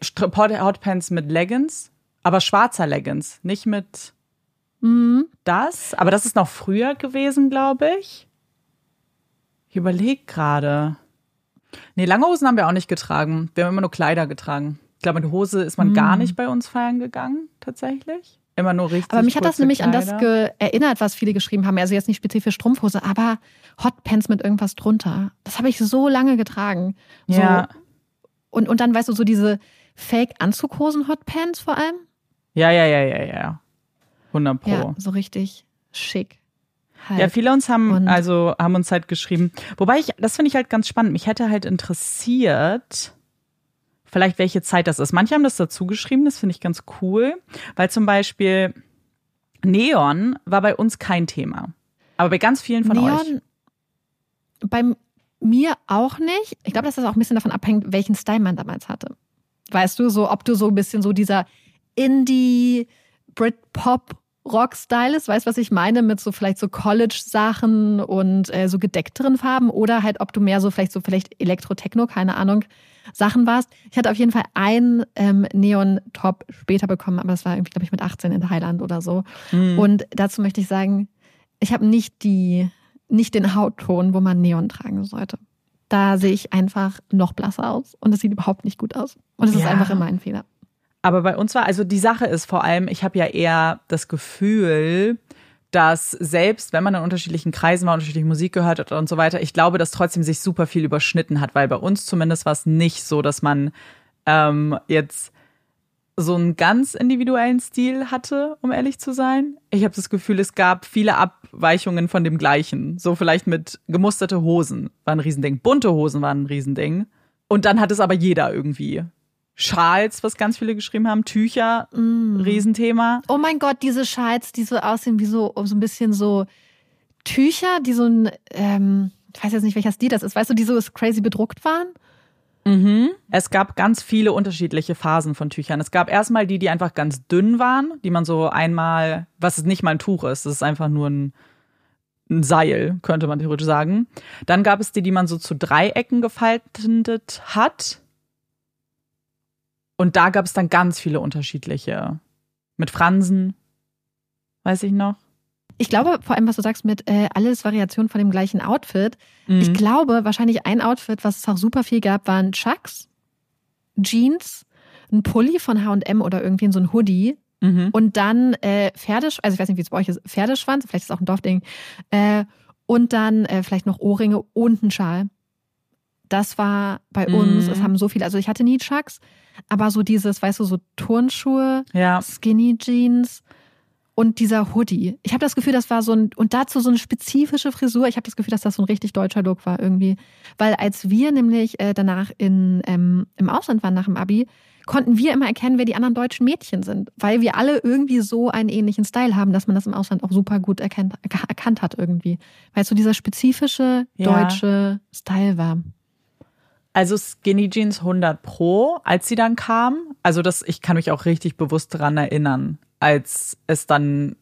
Hotpants mit Leggings, aber schwarzer Leggings, nicht mit Mhm. das. Aber das ist noch früher gewesen, glaube ich. Ich überlege gerade. Nee, lange Hosen haben wir auch nicht getragen. Wir haben immer nur Kleider getragen. Ich glaube, mit Hose ist man gar nicht bei uns feiern gegangen, tatsächlich. Immer nur richtig. Aber mich hat das nämlich an das Kleider. erinnert, was viele geschrieben haben. Also jetzt nicht spezifisch Strumpfhose, aber Hotpants mit irgendwas drunter. Das habe ich so lange getragen. So, Ja. Und, und dann, weißt du, so diese Fake-Anzughosen-Hotpants vor allem. Ja, ja, ja, ja, ja. 100 Pro. Ja, so richtig schick. Halt. Ja, viele uns haben Und- also haben uns halt geschrieben. Wobei ich, das finde ich halt ganz spannend. Mich hätte halt interessiert, vielleicht welche Zeit das ist. Manche haben das dazu geschrieben, das finde ich ganz cool, weil zum Beispiel Neon war bei uns kein Thema, aber bei ganz vielen von euch. Neon bei mir auch nicht. Ich glaube, dass das auch ein bisschen davon abhängt, welchen Style man damals hatte. Weißt du, so ob du so ein bisschen so dieser Indie Britpop Rock-Style ist, weißt du, was ich meine, mit so vielleicht so College-Sachen und äh, so gedeckteren Farben oder halt, ob du mehr so vielleicht so vielleicht Elektro-Techno, keine Ahnung, Sachen warst. Ich hatte auf jeden Fall einen ähm, Neon-Top später bekommen, aber das war irgendwie, glaube ich, mit 18 in Thailand oder so. Mhm. Und dazu möchte ich sagen, ich habe nicht die, nicht den Hautton, wo man Neon tragen sollte. Da sehe ich einfach noch blasser aus und es sieht überhaupt nicht gut aus. Und es ist Ja. einfach immer ein Fehler. Aber bei uns war, also die Sache ist vor allem, ich habe ja eher das Gefühl, dass selbst wenn man in unterschiedlichen Kreisen war, unterschiedliche Musik gehört hat und so weiter, ich glaube, dass trotzdem sich super viel überschnitten hat, weil bei uns zumindest war es nicht so, dass man ähm, jetzt so einen ganz individuellen Stil hatte, um ehrlich zu sein. Ich habe das Gefühl, es gab viele Abweichungen von dem gleichen. So vielleicht mit gemusterte Hosen war ein Riesending. Bunte Hosen waren ein Riesending. Und dann hat es aber jeder irgendwie. Schals, was ganz viele geschrieben haben, Tücher, mm. Riesenthema. Oh mein Gott, diese Schals, die so aussehen wie so, so ein bisschen so Tücher, die so ein, ähm, ich weiß jetzt nicht, welcher Stil das ist, weißt du, die so crazy bedruckt waren? Mhm. Es gab ganz viele unterschiedliche Phasen von Tüchern. Es gab erstmal die, die einfach ganz dünn waren, die man so einmal, was es nicht mal ein Tuch ist, das ist einfach nur ein, ein Seil, könnte man theoretisch sagen. Dann gab es die, die man so zu Dreiecken gefaltet hat. Und da gab es dann ganz viele unterschiedliche. Mit Fransen, weiß ich noch. Ich glaube, vor allem, was du sagst mit äh, alles Variationen von dem gleichen Outfit. Mhm. Ich glaube, wahrscheinlich ein Outfit, was es auch super viel gab, waren Chucks, Jeans, ein Pulli von H&M oder irgendwie so ein Hoodie mhm. und dann äh, Pferdeschwanz, also ich weiß nicht, wie es bei euch ist, Pferdeschwanz, vielleicht ist es auch ein Dorfding, äh, und dann äh, vielleicht noch Ohrringe und ein Schal. Das war bei uns, mhm. es haben so viele, also ich hatte nie Chucks, aber so dieses, weißt du, so Turnschuhe, ja. Skinny Jeans, und dieser Hoodie. Ich habe das Gefühl, das war so ein und dazu so eine spezifische Frisur. Ich habe das Gefühl, dass das so ein richtig deutscher Look war irgendwie, weil als wir nämlich äh, danach in ähm, im Ausland waren nach dem Abi, konnten wir immer erkennen, wer die anderen deutschen Mädchen sind, weil wir alle irgendwie so einen ähnlichen Style haben, dass man das im Ausland auch super gut erkennt, erkannt hat irgendwie, weil es so dieser spezifische deutsche ja. Style war. Also Skinny Jeans 100 Pro, als sie dann kam. Also das, ich kann mich auch richtig bewusst daran erinnern als es dann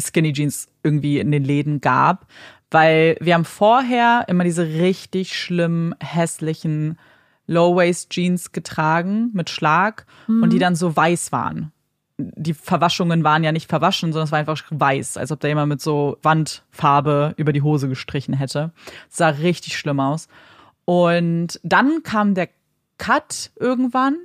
Skinny Jeans irgendwie in den Läden gab, weil wir haben vorher immer diese richtig schlimmen, hässlichen Low-Waist-Jeans getragen mit Schlag mhm. und die dann so weiß waren. Die Verwaschungen waren ja nicht verwaschen, sondern es war einfach weiß, als ob da jemand mit so Wandfarbe über die Hose gestrichen hätte. Das sah richtig schlimm aus. Und dann kam der Cut irgendwann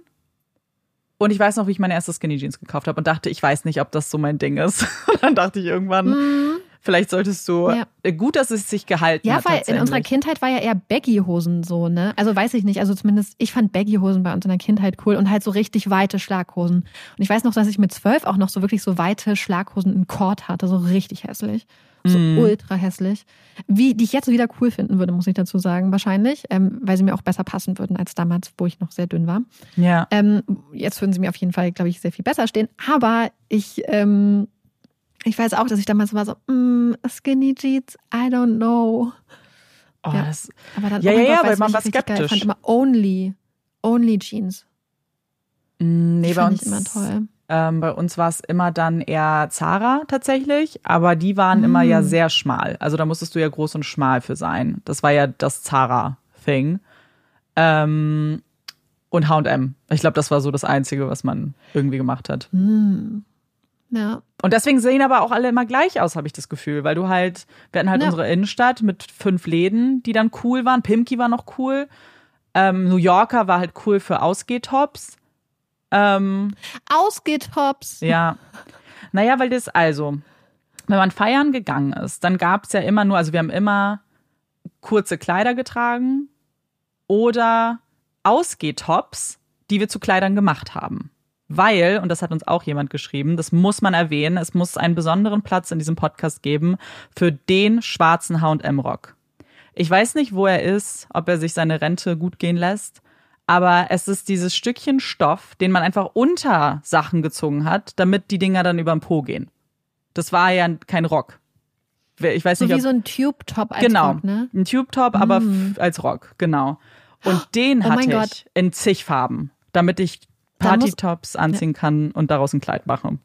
und ich weiß noch, wie ich meine erste Skinny Jeans gekauft habe und dachte, ich weiß nicht, ob das so mein Ding ist. Und dann dachte ich irgendwann, mhm. Vielleicht solltest du. Ja. Äh, gut, dass es sich gehalten ja, hat. Ja, weil in unserer Kindheit war ja eher Baggy-Hosen so, ne? Also weiß ich nicht. Also zumindest, ich fand Baggy-Hosen bei uns in der Kindheit cool und halt so richtig weite Schlaghosen. Und ich weiß noch, dass ich mit zwölf auch noch so wirklich so weite Schlaghosen in Kord hatte, so richtig hässlich. So mm. ultra hässlich. Wie, die ich jetzt wieder cool finden würde, muss ich dazu sagen, wahrscheinlich. Ähm, weil sie mir auch besser passen würden als damals, wo ich noch sehr dünn war. Ja. Ähm, jetzt würden sie mir auf jeden Fall, glaube ich, sehr viel besser stehen. Aber ich, ähm, ich weiß auch, dass ich damals war so, mm, Skinny Jeans, I don't know. Oh, ja. Das, aber dann, ja, oh ja, ja, weil man war skeptisch. Ich fand immer only, only Jeans. Mm, nee, die bei uns. Immer toll. Ähm, bei uns war es immer dann eher Zara tatsächlich, aber die waren mm. immer ja sehr schmal. Also da musstest du ja groß und schmal für sein. Das war ja das Zara-Thing. Ähm, und H&M. Ich glaube, das war so das Einzige, was man irgendwie gemacht hat. Mm. Ja. Und deswegen sehen aber auch alle immer gleich aus, habe ich das Gefühl, weil du halt, wir hatten halt ja. unsere Innenstadt mit fünf Läden, die dann cool waren. Pimki war noch cool. Ähm, New Yorker war halt cool für Ausgehtops. Ähm, Ausgehtops. Ja. Naja, weil das also, wenn man feiern gegangen ist, dann gab es ja immer nur, also wir haben immer kurze Kleider getragen oder Ausgehtops, die wir zu Kleidern gemacht haben. Weil, und das hat uns auch jemand geschrieben, das muss man erwähnen, es muss einen besonderen Platz in diesem Podcast geben für den schwarzen HM-Rock. Ich weiß nicht, wo er ist, ob er sich seine Rente gut gehen lässt, aber es ist dieses Stückchen Stoff, den man einfach unter Sachen gezogen hat, damit die Dinger dann über den Po gehen. Das war ja kein Rock. Ich weiß so nicht, wie so ein Tube-Top als genau, Rock, ne? ein Tube-Top, mm. aber als Rock, genau. Und den oh hatte ich Gott. in zig Farben, damit ich Party-Tops anziehen ja. kann und daraus ein Kleid mache.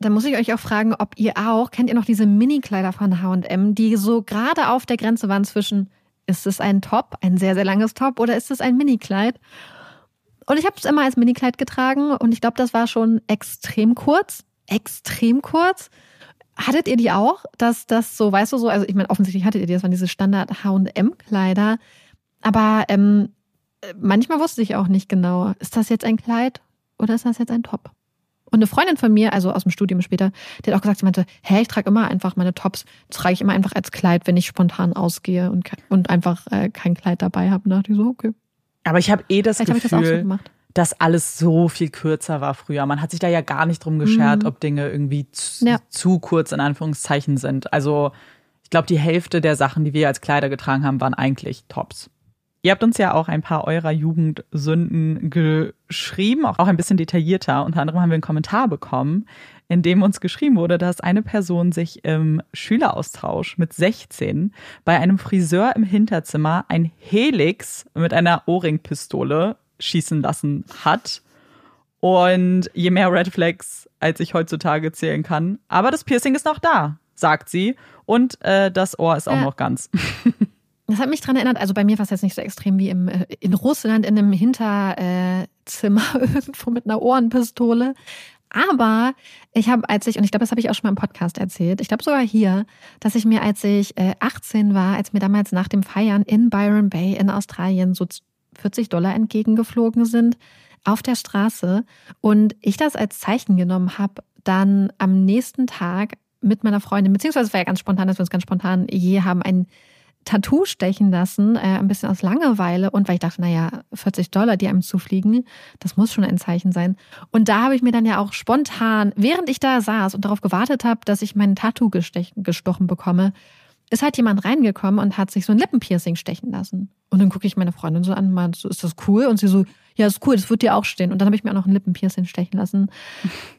Dann muss ich euch auch fragen, ob ihr auch, kennt ihr noch diese Mini-Kleider von H&M, die so gerade auf der Grenze waren zwischen ist es ein Top, ein sehr, sehr langes Top oder ist es ein Minikleid? Und ich habe es immer als Minikleid getragen und ich glaube, das war schon extrem kurz. Extrem kurz. Hattet ihr die auch? Dass das so, weißt du so, also ich meine, offensichtlich hattet ihr die, das waren diese Standard HM-Kleider. Aber ähm, manchmal wusste ich auch nicht genau, ist das jetzt ein Kleid oder ist das jetzt ein Top? Und eine Freundin von mir, also aus dem Studium später, die hat auch gesagt, sie meinte, hä, ich trage immer einfach meine Tops, trage ich immer einfach als Kleid, wenn ich spontan ausgehe und, und einfach äh, kein Kleid dabei habe. Und dachte ich so, okay. Aber ich habe eh das Vielleicht Gefühl, das so dass alles so viel kürzer war früher. Man hat sich da ja gar nicht drum geschert, mhm. ob Dinge irgendwie zu, ja. zu kurz in Anführungszeichen sind. Also ich glaube, die Hälfte der Sachen, die wir als Kleider getragen haben, waren eigentlich Tops. Ihr habt uns ja auch ein paar eurer Jugendsünden geschrieben, auch ein bisschen detaillierter. Unter anderem haben wir einen Kommentar bekommen, in dem uns geschrieben wurde, dass eine Person sich im Schüleraustausch mit 16 bei einem Friseur im Hinterzimmer ein Helix mit einer Ohrringpistole schießen lassen hat. Und je mehr Red Flags, als ich heutzutage zählen kann. Aber das Piercing ist noch da, sagt sie. Und äh, das Ohr ist auch ja. noch ganz. Das hat mich dran erinnert, also bei mir war es jetzt nicht so extrem wie im, äh, in Russland in einem Hinterzimmer irgendwo mit einer Ohrenpistole. Aber ich habe, als ich, und ich glaube, das habe ich auch schon mal im Podcast erzählt, ich glaube sogar hier, dass ich mir, als ich 18 äh, war, als mir damals nach dem Feiern in Byron Bay in Australien so 40 Dollar entgegengeflogen sind auf der Straße und ich das als Zeichen genommen habe, dann am nächsten Tag mit meiner Freundin, beziehungsweise es war ja ganz spontan, dass wir uns ganz spontan je haben ein Tattoo stechen lassen, äh, ein bisschen aus Langeweile und weil ich dachte, naja, 40 Dollar, die einem zufliegen, das muss schon ein Zeichen sein. Und da habe ich mir dann ja auch spontan, während ich da saß und darauf gewartet habe, dass ich mein Tattoo gestochen bekomme, ist halt jemand reingekommen und hat sich so ein Lippenpiercing stechen lassen. Und dann gucke ich meine Freundin so an, meint, so, ist das cool? Und sie so, ja, ist cool, das wird dir auch stehen. Und dann habe ich mir auch noch ein Lippenpiercing stechen lassen.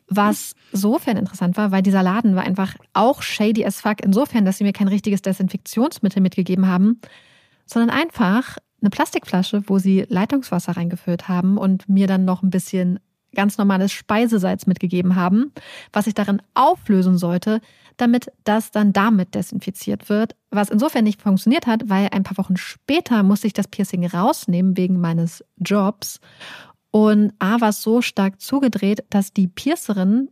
Was sofern interessant war, weil dieser Laden war einfach auch shady as fuck. Insofern, dass sie mir kein richtiges Desinfektionsmittel mitgegeben haben, sondern einfach eine Plastikflasche, wo sie Leitungswasser reingefüllt haben und mir dann noch ein bisschen ganz normales Speisesalz mitgegeben haben, was ich darin auflösen sollte, damit das dann damit desinfiziert wird. Was insofern nicht funktioniert hat, weil ein paar Wochen später musste ich das Piercing rausnehmen wegen meines Jobs. Und A war es so stark zugedreht, dass die Piercerin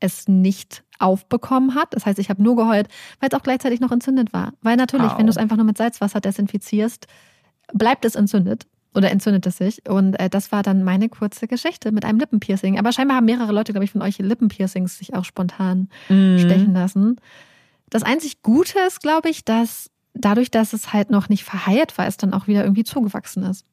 es nicht aufbekommen hat. Das heißt, ich habe nur geheult, weil es auch gleichzeitig noch entzündet war. Weil natürlich, Au. wenn du es einfach nur mit Salzwasser desinfizierst, bleibt es entzündet oder entzündet es sich. Und äh, das war dann meine kurze Geschichte mit einem Lippenpiercing. Aber scheinbar haben mehrere Leute, glaube ich, von euch Lippenpiercings sich auch spontan mhm. stechen lassen. Das einzig Gute ist, glaube ich, dass dadurch, dass es halt noch nicht verheilt war, es dann auch wieder irgendwie zugewachsen ist.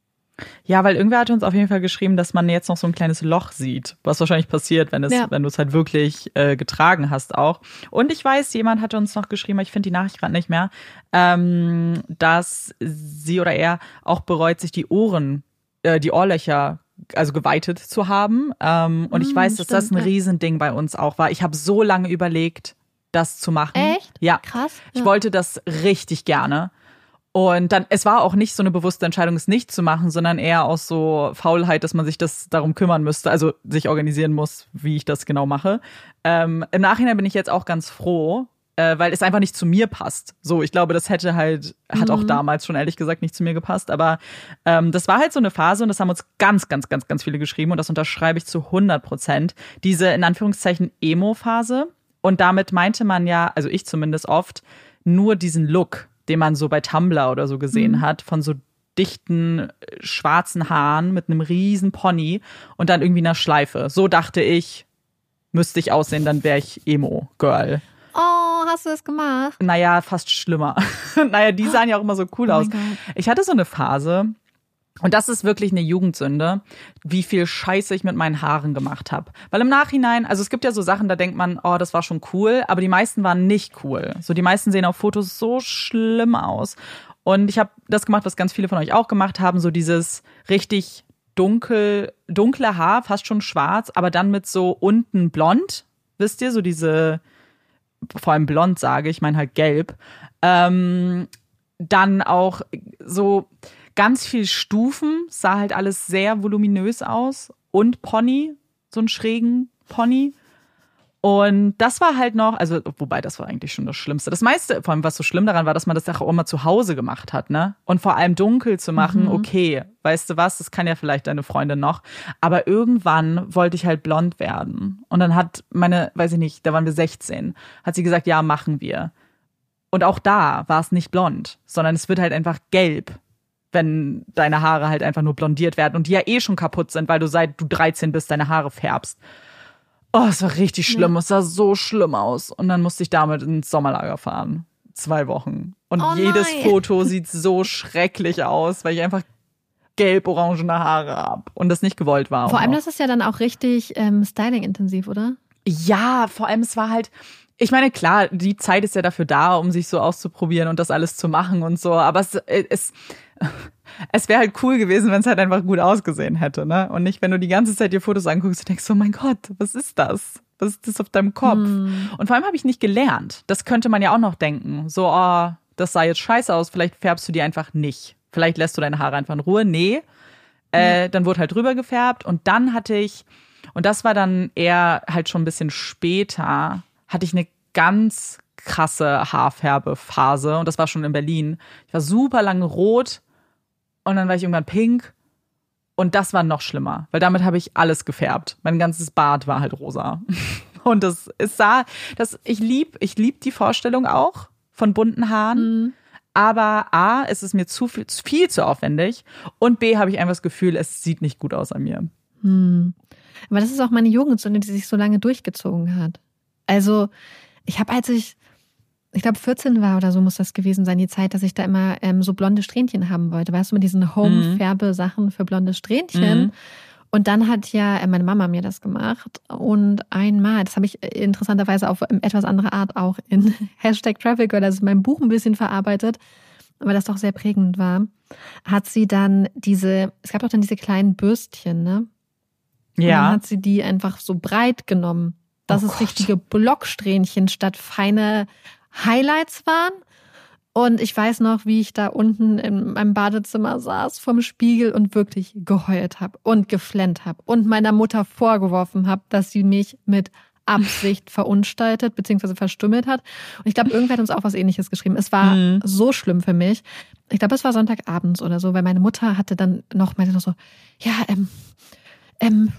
Ja, weil irgendwer hat uns auf jeden Fall geschrieben, dass man jetzt noch so ein kleines Loch sieht, was wahrscheinlich passiert, wenn es, ja. wenn du es halt wirklich äh, getragen hast auch. Und ich weiß, jemand hat uns noch geschrieben, ich finde die Nachricht gerade nicht mehr, ähm, dass sie oder er auch bereut, sich die Ohren, äh, die Ohrlöcher also geweitet zu haben. Ähm, und ich mm, weiß, dass stimmt, das ein Riesending bei uns auch war. Ich habe so lange überlegt, das zu machen. Echt? Ja. Krass. Ich wollte das richtig gerne. Und dann, es war auch nicht so eine bewusste Entscheidung, es nicht zu machen, sondern eher aus so Faulheit, dass man sich das darum kümmern müsste, also sich organisieren muss, wie ich das genau mache. Ähm, Im Nachhinein bin ich jetzt auch ganz froh, äh, weil es einfach nicht zu mir passt. So, ich glaube, das hätte halt, hat mhm. auch damals schon ehrlich gesagt nicht zu mir gepasst. Aber ähm, das war halt so eine Phase und das haben uns ganz, ganz, ganz, ganz viele geschrieben und das unterschreibe ich zu 100 Prozent. Diese in Anführungszeichen Emo-Phase. Und damit meinte man ja, also ich zumindest oft, nur diesen Look den man so bei Tumblr oder so gesehen mhm. hat, von so dichten äh, schwarzen Haaren mit einem riesen Pony und dann irgendwie einer Schleife. So dachte ich, müsste ich aussehen, dann wäre ich Emo-Girl. Oh, hast du das gemacht? Naja, fast schlimmer. naja, die sahen ja auch immer so cool oh aus. Ich hatte so eine Phase, und das ist wirklich eine Jugendsünde, wie viel Scheiße ich mit meinen Haaren gemacht habe. Weil im Nachhinein, also es gibt ja so Sachen, da denkt man, oh, das war schon cool, aber die meisten waren nicht cool. So die meisten sehen auf Fotos so schlimm aus. Und ich habe das gemacht, was ganz viele von euch auch gemacht haben, so dieses richtig dunkel, dunkle Haar, fast schon schwarz, aber dann mit so unten blond, wisst ihr, so diese, vor allem blond sage ich, meine halt gelb. Ähm, dann auch so ganz viel Stufen, sah halt alles sehr voluminös aus und Pony, so einen schrägen Pony. Und das war halt noch, also, wobei das war eigentlich schon das Schlimmste. Das meiste, vor allem was so schlimm daran war, dass man das auch immer zu Hause gemacht hat, ne? Und vor allem dunkel zu machen, mhm. okay, weißt du was, das kann ja vielleicht deine Freundin noch. Aber irgendwann wollte ich halt blond werden. Und dann hat meine, weiß ich nicht, da waren wir 16, hat sie gesagt, ja, machen wir. Und auch da war es nicht blond, sondern es wird halt einfach gelb wenn deine Haare halt einfach nur blondiert werden und die ja eh schon kaputt sind, weil du seit du 13 bist deine Haare färbst. Oh, es war richtig schlimm. Ja. Es sah so schlimm aus. Und dann musste ich damit ins Sommerlager fahren. Zwei Wochen. Und oh jedes Foto sieht so schrecklich aus, weil ich einfach gelb-orangene Haare habe und das nicht gewollt war. Vor allem, noch. das ist ja dann auch richtig ähm, styling-intensiv, oder? Ja, vor allem, es war halt, ich meine, klar, die Zeit ist ja dafür da, um sich so auszuprobieren und das alles zu machen und so. Aber es, es es wäre halt cool gewesen, wenn es halt einfach gut ausgesehen hätte, ne? Und nicht, wenn du die ganze Zeit dir Fotos anguckst und denkst, oh mein Gott, was ist das? Was ist das auf deinem Kopf? Hm. Und vor allem habe ich nicht gelernt. Das könnte man ja auch noch denken. So, oh, das sah jetzt scheiße aus, vielleicht färbst du die einfach nicht. Vielleicht lässt du deine Haare einfach in Ruhe. Nee. Äh, ja. Dann wurde halt drüber gefärbt und dann hatte ich, und das war dann eher halt schon ein bisschen später, hatte ich eine ganz krasse Haarfärbephase und das war schon in Berlin. Ich war super lange rot und dann war ich irgendwann pink und das war noch schlimmer, weil damit habe ich alles gefärbt. Mein ganzes Bart war halt rosa. Und das es sah, das ich lieb, ich lieb die Vorstellung auch von bunten Haaren. Mhm. Aber A, ist es mir zu viel, viel zu aufwendig und B, habe ich einfach das Gefühl, es sieht nicht gut aus an mir. Hm. Aber das ist auch meine Jugendsünde, die sich so lange durchgezogen hat. Also, ich habe, als ich, ich glaube, 14 war oder so muss das gewesen sein, die Zeit, dass ich da immer ähm, so blonde Strähnchen haben wollte. Weißt du, mit diesen Home-Färbe-Sachen für blonde Strähnchen. Mhm. Und dann hat ja äh, meine Mama mir das gemacht. Und einmal, das habe ich äh, interessanterweise auf etwas andere Art auch in Hashtag Traffic Girl, also in meinem Buch ein bisschen verarbeitet, weil das doch sehr prägend war, hat sie dann diese, es gab doch dann diese kleinen Bürstchen, ne? Ja. Und dann hat sie die einfach so breit genommen, dass oh es Gott. richtige Blocksträhnchen statt feine Highlights waren. Und ich weiß noch, wie ich da unten in meinem Badezimmer saß vom Spiegel und wirklich geheult habe und geflennt habe und meiner Mutter vorgeworfen habe, dass sie mich mit Absicht verunstaltet bzw. verstümmelt hat. Und ich glaube, irgendwer hat uns auch was ähnliches geschrieben. Es war mhm. so schlimm für mich. Ich glaube, es war Sonntagabends oder so, weil meine Mutter hatte dann noch, meinte noch so, ja, ähm, ähm,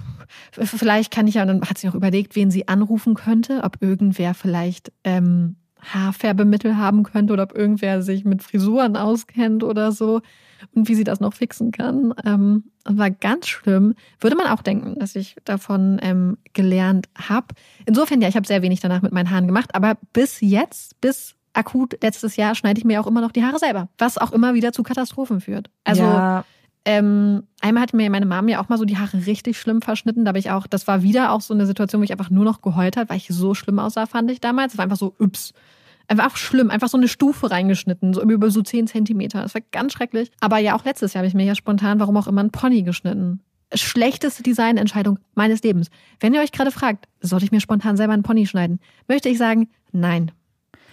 vielleicht kann ich ja, und dann hat sie noch überlegt, wen sie anrufen könnte, ob irgendwer vielleicht ähm, Haarfärbemittel haben könnte oder ob irgendwer sich mit Frisuren auskennt oder so und wie sie das noch fixen kann. Ähm, war ganz schlimm. Würde man auch denken, dass ich davon ähm, gelernt habe. Insofern, ja, ich habe sehr wenig danach mit meinen Haaren gemacht, aber bis jetzt, bis akut letztes Jahr, schneide ich mir auch immer noch die Haare selber, was auch immer wieder zu Katastrophen führt. Also ja. Ähm, einmal hat mir meine Mama ja auch mal so die Haare richtig schlimm verschnitten. Da habe ich auch, das war wieder auch so eine Situation, wo ich einfach nur noch geheult habe, weil ich so schlimm aussah, fand ich damals. Es war einfach so, ups. Einfach schlimm, einfach so eine Stufe reingeschnitten, so über so 10 Zentimeter. Das war ganz schrecklich. Aber ja, auch letztes Jahr habe ich mir ja spontan, warum auch immer, einen Pony geschnitten. Schlechteste Designentscheidung meines Lebens. Wenn ihr euch gerade fragt, sollte ich mir spontan selber einen Pony schneiden, möchte ich sagen, nein.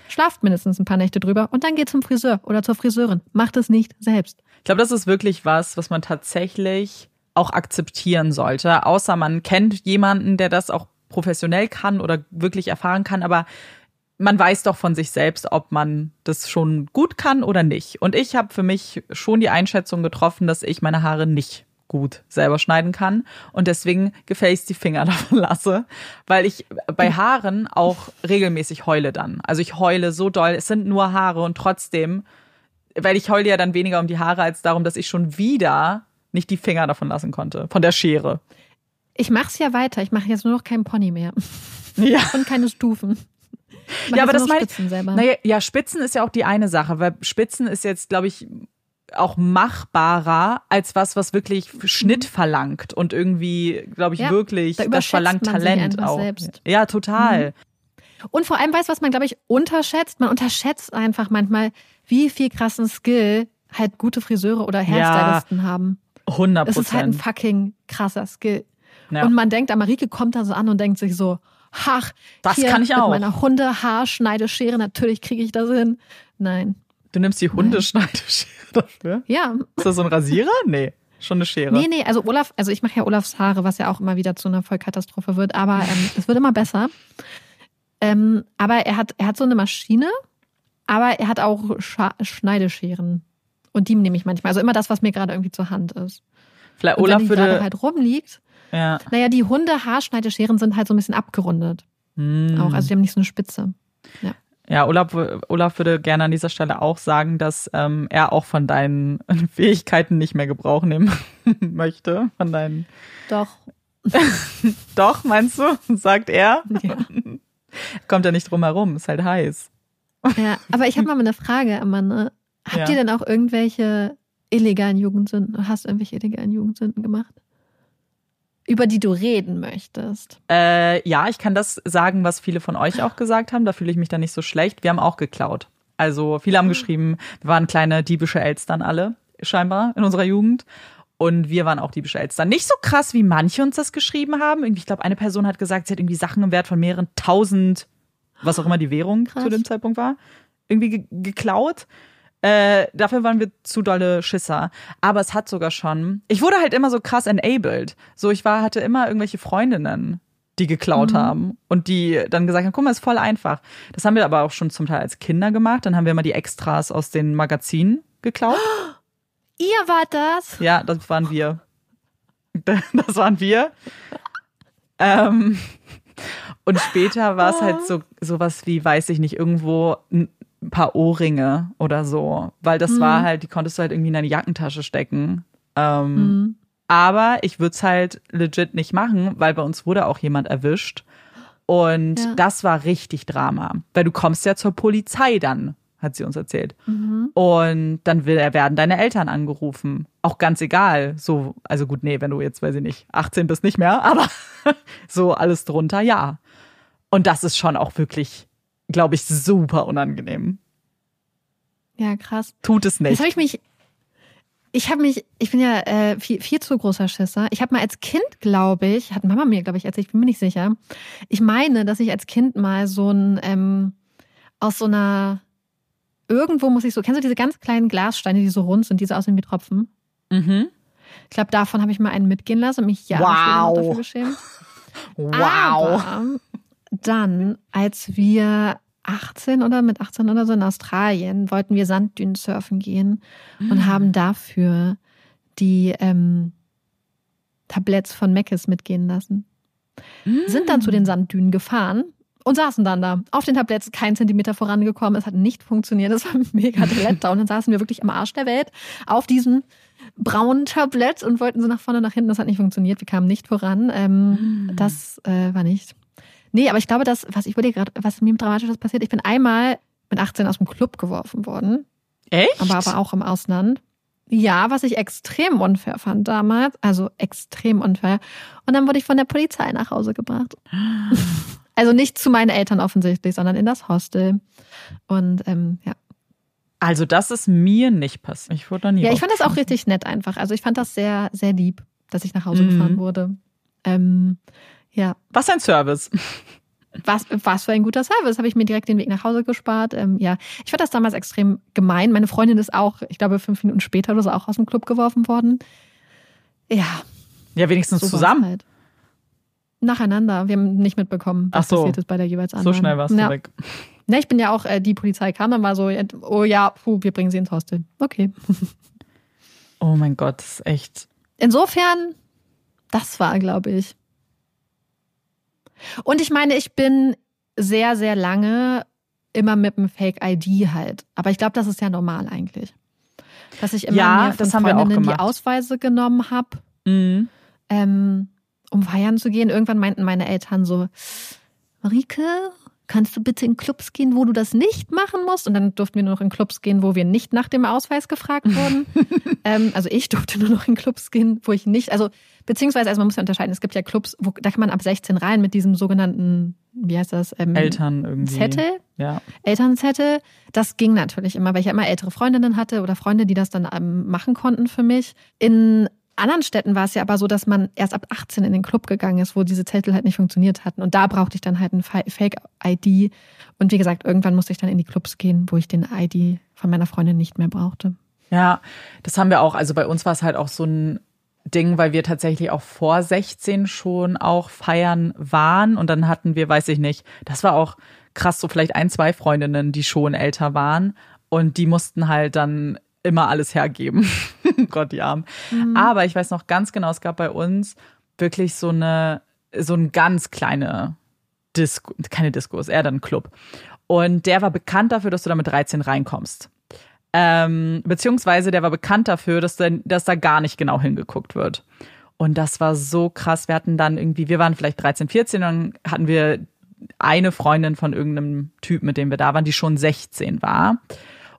Schlaft mindestens ein paar Nächte drüber und dann geht zum Friseur oder zur Friseurin. Macht es nicht selbst. Ich glaube, das ist wirklich was, was man tatsächlich auch akzeptieren sollte. Außer man kennt jemanden, der das auch professionell kann oder wirklich erfahren kann. Aber man weiß doch von sich selbst, ob man das schon gut kann oder nicht. Und ich habe für mich schon die Einschätzung getroffen, dass ich meine Haare nicht gut selber schneiden kann und deswegen gefälligst die Finger davon lasse, weil ich bei Haaren auch regelmäßig heule dann. Also ich heule so doll, es sind nur Haare und trotzdem, weil ich heule ja dann weniger um die Haare als darum, dass ich schon wieder nicht die Finger davon lassen konnte, von der Schere. Ich mach's ja weiter, ich mache jetzt nur noch keinen Pony mehr. Ja. Und keine Stufen. ja, aber das meine ich. Naja, ja, Spitzen ist ja auch die eine Sache, weil Spitzen ist jetzt, glaube ich, auch machbarer als was, was wirklich Schnitt verlangt und irgendwie, glaube ich, ja, wirklich, da das verlangt Talent auch. Selbst. Ja, total. Mhm. Und vor allem weiß, was man, glaube ich, unterschätzt. Man unterschätzt einfach manchmal, wie viel krassen Skill halt gute Friseure oder Hairstylisten ja, haben. 100 Es ist halt ein fucking krasser Skill. Ja. Und man denkt, Marike kommt da so an und denkt sich so, ach, das kann ich auch. Mit meiner Hundehaarschneideschere, natürlich kriege ich das hin. Nein. Du nimmst die Hundeschneideschere dafür? Ja. Ist das so ein Rasierer? Nee. Schon eine Schere. Nee, nee, also Olaf, also ich mache ja Olafs Haare, was ja auch immer wieder zu einer Vollkatastrophe wird, aber ähm, es wird immer besser. Ähm, aber er hat, er hat so eine Maschine, aber er hat auch Scha Schneidescheren. Und die nehme ich manchmal. Also immer das, was mir gerade irgendwie zur Hand ist. Vielleicht Olaf wenn die würde halt rumliegt. Ja. Naja, die Hunde-Haarschneidescheren sind halt so ein bisschen abgerundet. Hm. Auch, also die haben nicht so eine Spitze. Ja. Ja, Olaf, Olaf würde gerne an dieser Stelle auch sagen, dass ähm, er auch von deinen Fähigkeiten nicht mehr Gebrauch nehmen möchte. Von deinen. Doch. Doch, meinst du? Sagt er. Ja. Kommt er nicht drum herum, ist halt heiß. Ja, aber ich habe mal eine Frage, Amanda. Habt ja. ihr denn auch irgendwelche illegalen Jugendsünden? Hast du irgendwelche illegalen Jugendsünden gemacht? Über die du reden möchtest. Äh, ja, ich kann das sagen, was viele von euch auch gesagt haben. Da fühle ich mich dann nicht so schlecht. Wir haben auch geklaut. Also viele haben geschrieben, wir waren kleine diebische Elstern alle. scheinbar in unserer Jugend. Und wir waren auch die Bestellster. Nicht so krass, wie manche uns das geschrieben haben. Irgendwie, ich glaube, eine Person hat gesagt, sie hat irgendwie Sachen im Wert von mehreren tausend, was auch immer die Währung Krass. zu dem Zeitpunkt war, irgendwie ge geklaut. Äh, dafür waren wir zu dolle Schisser. Aber es hat sogar schon. Ich wurde halt immer so krass enabled. So, ich war, hatte immer irgendwelche Freundinnen, die geklaut haben und die dann gesagt haben, guck mal, ist voll einfach. Das haben wir aber auch schon zum Teil als Kinder gemacht. Dann haben wir immer die Extras aus den Magazinen geklaut. Ihr wart das? Ja, das waren wir. Das waren wir. Ähm, und später war es halt so sowas wie, weiß ich nicht, irgendwo ein paar Ohrringe oder so, weil das war halt, die konntest du halt irgendwie in deine Jackentasche stecken. Ähm, Mhm. Aber ich würde es halt legit nicht machen, weil bei uns wurde auch jemand erwischt. Und Ja. das war richtig Drama, weil du kommst ja zur Polizei dann, hat sie uns erzählt. Mhm. Und dann will, werden deine Eltern angerufen. Auch ganz egal. So, also gut, nee, wenn du jetzt, weiß ich nicht, 18 bist nicht mehr, aber so alles drunter, ja. Und das ist schon auch wirklich, glaube ich, super unangenehm. Ja, krass. Tut es Jetzt nicht. habe ich mich. Ich habe mich, ich bin ja äh, viel, viel zu großer Schisser. Ich habe mal als Kind, glaube ich, hat Mama mir, glaube ich, erzählt, ich bin mir nicht sicher. Ich meine, dass ich als Kind mal so ein ähm, aus so einer irgendwo muss ich so, kennst du diese ganz kleinen Glassteine, die so rund sind, die so aussehen wie Tropfen? Mhm. Ich glaube, davon habe ich mal einen mitgehen lassen und mich noch Wow. dafür geschämt. Wow. Aber dann, als wir 18 oder mit 18 oder so in Australien, wollten wir Sanddünen surfen gehen und haben dafür die ähm, Tabletts von Meckes mitgehen lassen. Sind dann zu den Sanddünen gefahren und saßen dann da. Auf den Tabletts kein Zentimeter vorangekommen. Es hat nicht funktioniert. Das war mega der Letdown. Dann saßen wir wirklich am Arsch der Welt auf diesem braunen Tablett und wollten so nach vorne, nach hinten. Das hat nicht funktioniert. Wir kamen nicht voran. Ähm, Das äh, war nicht. Nee, aber ich glaube, dass, was ich überlege gerade, was mir Dramatisches passiert, ich bin einmal mit 18 aus dem Club geworfen worden, Echt? aber, aber auch im Ausland. Ja, was ich extrem unfair fand damals, also extrem unfair. Und dann wurde ich von der Polizei nach Hause gebracht. Also nicht zu meinen Eltern offensichtlich, sondern in das Hostel. Und ähm, ja. Also das ist mir nicht passiert. Ich wurde nie Ja, ich fand das auch richtig nett einfach. Also ich fand das sehr, sehr lieb, dass ich nach Hause Mhm. gefahren wurde. Ähm, ja, Was ein Service. was, was für ein guter Service. Habe ich mir direkt den Weg nach Hause gespart. Ähm, ja, ich fand das damals extrem gemein. Meine Freundin ist auch, ich glaube, fünf Minuten später oder so auch aus dem Club geworfen worden. Ja, Ja, wenigstens so zusammen. Halt. Nacheinander. Wir haben nicht mitbekommen, was so. passiert ist bei der jeweils So anderen. schnell warst ja. du weg. Ne, ich bin ja auch, äh, die Polizei kam dann mal so, oh ja, puh, wir bringen sie ins Hostel. Okay. Oh mein Gott, das ist echt. Insofern, das war, glaube ich. Und ich meine, ich bin sehr, sehr lange immer mit einem Fake-ID halt. Aber ich glaube, das ist ja normal eigentlich. Dass ich immer Ja, mir von das Freundinnen die. Ausweise genommen habe, Mhm. ähm, um feiern zu gehen. Irgendwann meinten meine Eltern so, Marike, kannst du bitte in Clubs gehen, wo du das nicht machen musst? Und dann durften wir nur noch in Clubs gehen, wo wir nicht nach dem Ausweis gefragt wurden. ähm, also ich durfte nur noch in Clubs gehen, wo ich nicht, also beziehungsweise, also man muss ja unterscheiden, es gibt ja Clubs, wo da kann man ab 16 rein mit diesem sogenannten, wie heißt das? Ähm, Eltern irgendwie. Zettel. Ja. Elternzettel. Das ging natürlich immer, weil ich ja immer ältere Freundinnen hatte oder Freunde, die das dann ähm, machen konnten für mich. In anderen Städten war es ja aber so, dass man erst ab 18 in den Club gegangen ist, wo diese Zettel halt nicht funktioniert hatten. Und da brauchte ich dann halt ein Fa- Fake-ID. Und wie gesagt, irgendwann musste ich dann in die Clubs gehen, wo ich den ID von meiner Freundin nicht mehr brauchte. Ja, das haben wir auch. Also bei uns war es halt auch so ein Ding, weil wir tatsächlich auch vor 16 schon auch feiern waren und dann hatten wir, weiß ich nicht, das war auch krass, so vielleicht ein, zwei Freundinnen, die schon älter waren und die mussten halt dann immer alles hergeben. Gott, die Armen. Aber ich weiß noch ganz genau, es gab bei uns wirklich so eine, so ein ganz kleine Disco, keine Disco, ist eher dann ein Club. Und der war bekannt dafür, dass du da mit 13 reinkommst. Ähm, beziehungsweise der war bekannt dafür, dass, da- dass da gar nicht genau hingeguckt wird. Und das war so krass. Wir hatten dann irgendwie, wir waren vielleicht 13, 14, dann hatten wir eine Freundin von irgendeinem Typ, mit dem wir da waren, die schon 16 war.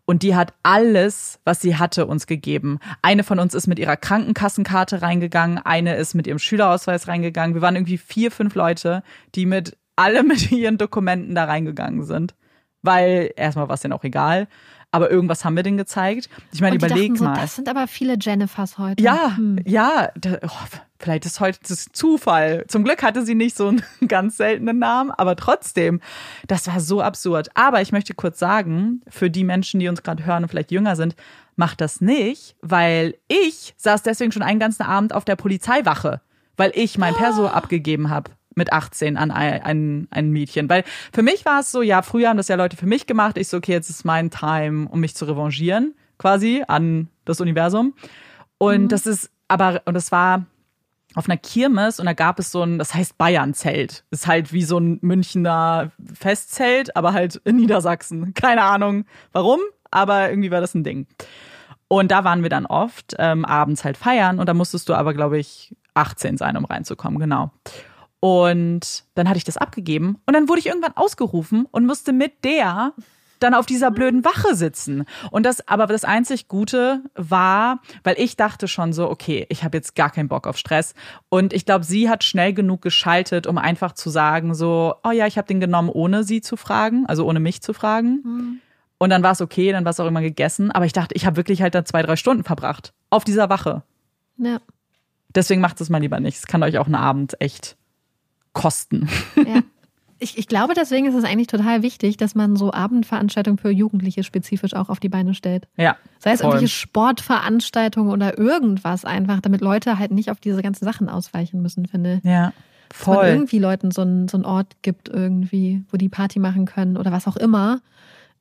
Und die hat alles, was sie hatte, uns gegeben. Eine von uns ist mit ihrer Krankenkassenkarte reingegangen, eine ist mit ihrem Schülerausweis reingegangen. Wir waren irgendwie vier, fünf Leute, die mit alle mit ihren Dokumenten da reingegangen sind. Weil erstmal war es denen auch egal. Aber irgendwas haben wir denen gezeigt. Ich meine, überleg so, mal. Das sind aber viele Jennifers heute. Ja, Hm. ja, da, oh, vielleicht ist heute das Zufall. Zum Glück hatte sie nicht so einen ganz seltenen Namen, aber trotzdem, das war so absurd. Aber ich möchte kurz sagen, für die Menschen, die uns gerade hören und vielleicht jünger sind, macht das nicht, weil ich saß deswegen schon einen ganzen Abend auf der Polizeiwache, weil ich mein Perso abgegeben habe mit 18 an ein, ein, Mädchen. Weil für mich war es so, ja, früher haben das ja Leute für mich gemacht. Ich so, okay, jetzt ist mein Time, um mich zu revanchieren, quasi an das Universum. Und das ist, aber, und das war auf einer Kirmes und da gab es so ein, das heißt Bayern-Zelt. Ist halt wie so ein Münchner Festzelt, aber halt in Niedersachsen. Keine Ahnung warum, aber irgendwie war das ein Ding. Und da waren wir dann oft ähm, abends halt feiern und da musstest du aber, glaube ich, 18 sein, um reinzukommen, genau. Und dann hatte ich das abgegeben und dann wurde ich irgendwann ausgerufen und musste mit der dann auf dieser blöden Wache sitzen. Und das, aber das einzig Gute war, weil ich dachte schon so, okay, ich habe jetzt gar keinen Bock auf Stress. Und ich glaube, sie hat schnell genug geschaltet, um einfach zu sagen, so, oh ja, ich habe den genommen, ohne sie zu fragen, also ohne mich zu fragen. Und dann war es okay, dann war es auch immer gegessen. Aber ich dachte, ich habe wirklich halt da zwei, drei Stunden verbracht auf dieser Wache. Ja. Deswegen macht es mal lieber nicht. Es kann euch auch einen Abend echt kosten. Ja. Ich, ich glaube, deswegen ist es eigentlich total wichtig, dass man so Abendveranstaltungen für Jugendliche spezifisch auch auf die Beine stellt. Ja. Sei es voll. irgendwelche Sportveranstaltungen oder irgendwas einfach, damit Leute halt nicht auf diese ganzen Sachen ausweichen müssen, finde. Ja. Dass man Voll. irgendwie Leuten so einen, so einen Ort gibt irgendwie, wo die Party machen können oder was auch immer.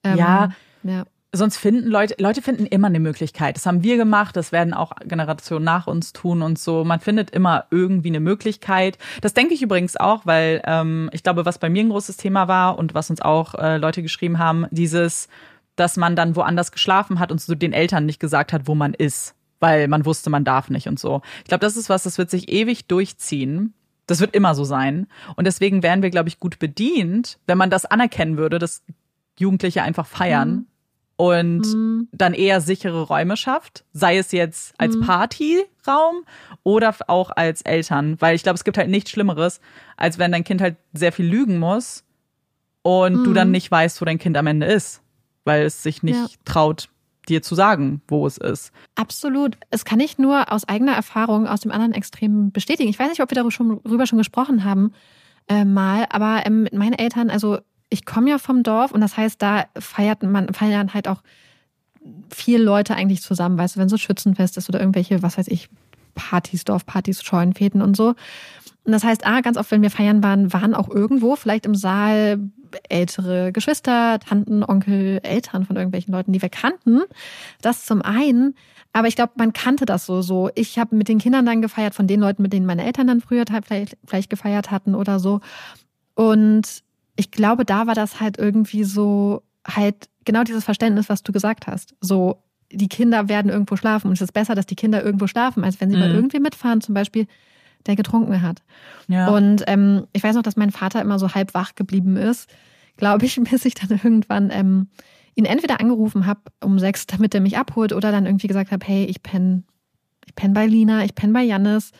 Ähm, Ja. Ja. Sonst finden Leute, Leute finden immer eine Möglichkeit. Das haben wir gemacht, das werden auch Generationen nach uns tun und so. Man findet immer irgendwie eine Möglichkeit. Das denke ich übrigens auch, weil ähm, ich glaube, was bei mir ein großes Thema war und was uns auch äh, Leute geschrieben haben, dieses, dass man dann woanders geschlafen hat und so den Eltern nicht gesagt hat, wo man ist, weil man wusste, man darf nicht und so. Ich glaube, das ist was, das wird sich ewig durchziehen. Das wird immer so sein. Und deswegen wären wir, glaube ich, gut bedient, wenn man das anerkennen würde, dass Jugendliche einfach feiern und dann eher sichere Räume schafft, sei es jetzt als Partyraum oder auch als Eltern, weil ich glaube, es gibt halt nichts Schlimmeres, als wenn dein Kind halt sehr viel lügen muss und du dann nicht weißt, wo dein Kind am Ende ist, weil es sich nicht Ja. traut, dir zu sagen, wo es ist. Absolut. Es kann ich nur aus eigener Erfahrung aus dem anderen Extrem bestätigen. Ich weiß nicht, ob wir darüber schon, darüber schon gesprochen haben äh, mal, aber ähm, mit meinen Eltern, also ich komme ja vom Dorf und das heißt, da feiert man feiern halt auch viele Leute eigentlich zusammen, weißt du, wenn so Schützenfest ist oder irgendwelche, was weiß ich, Partys, Dorfpartys, Scheunenfäden und so. Und das heißt, ah, ganz oft, wenn wir feiern waren, waren auch irgendwo, vielleicht im Saal, ältere Geschwister, Tanten, Onkel, Eltern von irgendwelchen Leuten, die wir kannten. Das zum einen. Aber ich glaube, man kannte das so. so. Ich habe mit den Kindern dann gefeiert, von den Leuten, mit denen meine Eltern dann früher vielleicht, vielleicht gefeiert hatten oder so. Und ich glaube, da war das halt irgendwie so, halt genau dieses Verständnis, was du gesagt hast. So, die Kinder werden irgendwo schlafen und es ist besser, dass die Kinder irgendwo schlafen, als wenn sie bei Mhm. irgendwem mitfahren, zum Beispiel, der getrunken hat. Ja. Und ähm, ich weiß noch, dass mein Vater immer so halb wach geblieben ist, glaube ich, bis ich dann irgendwann ähm, ihn entweder angerufen habe um sechs, damit er mich abholt, oder dann irgendwie gesagt habe, hey, ich penne ich penn bei Lina, ich penne bei Jannis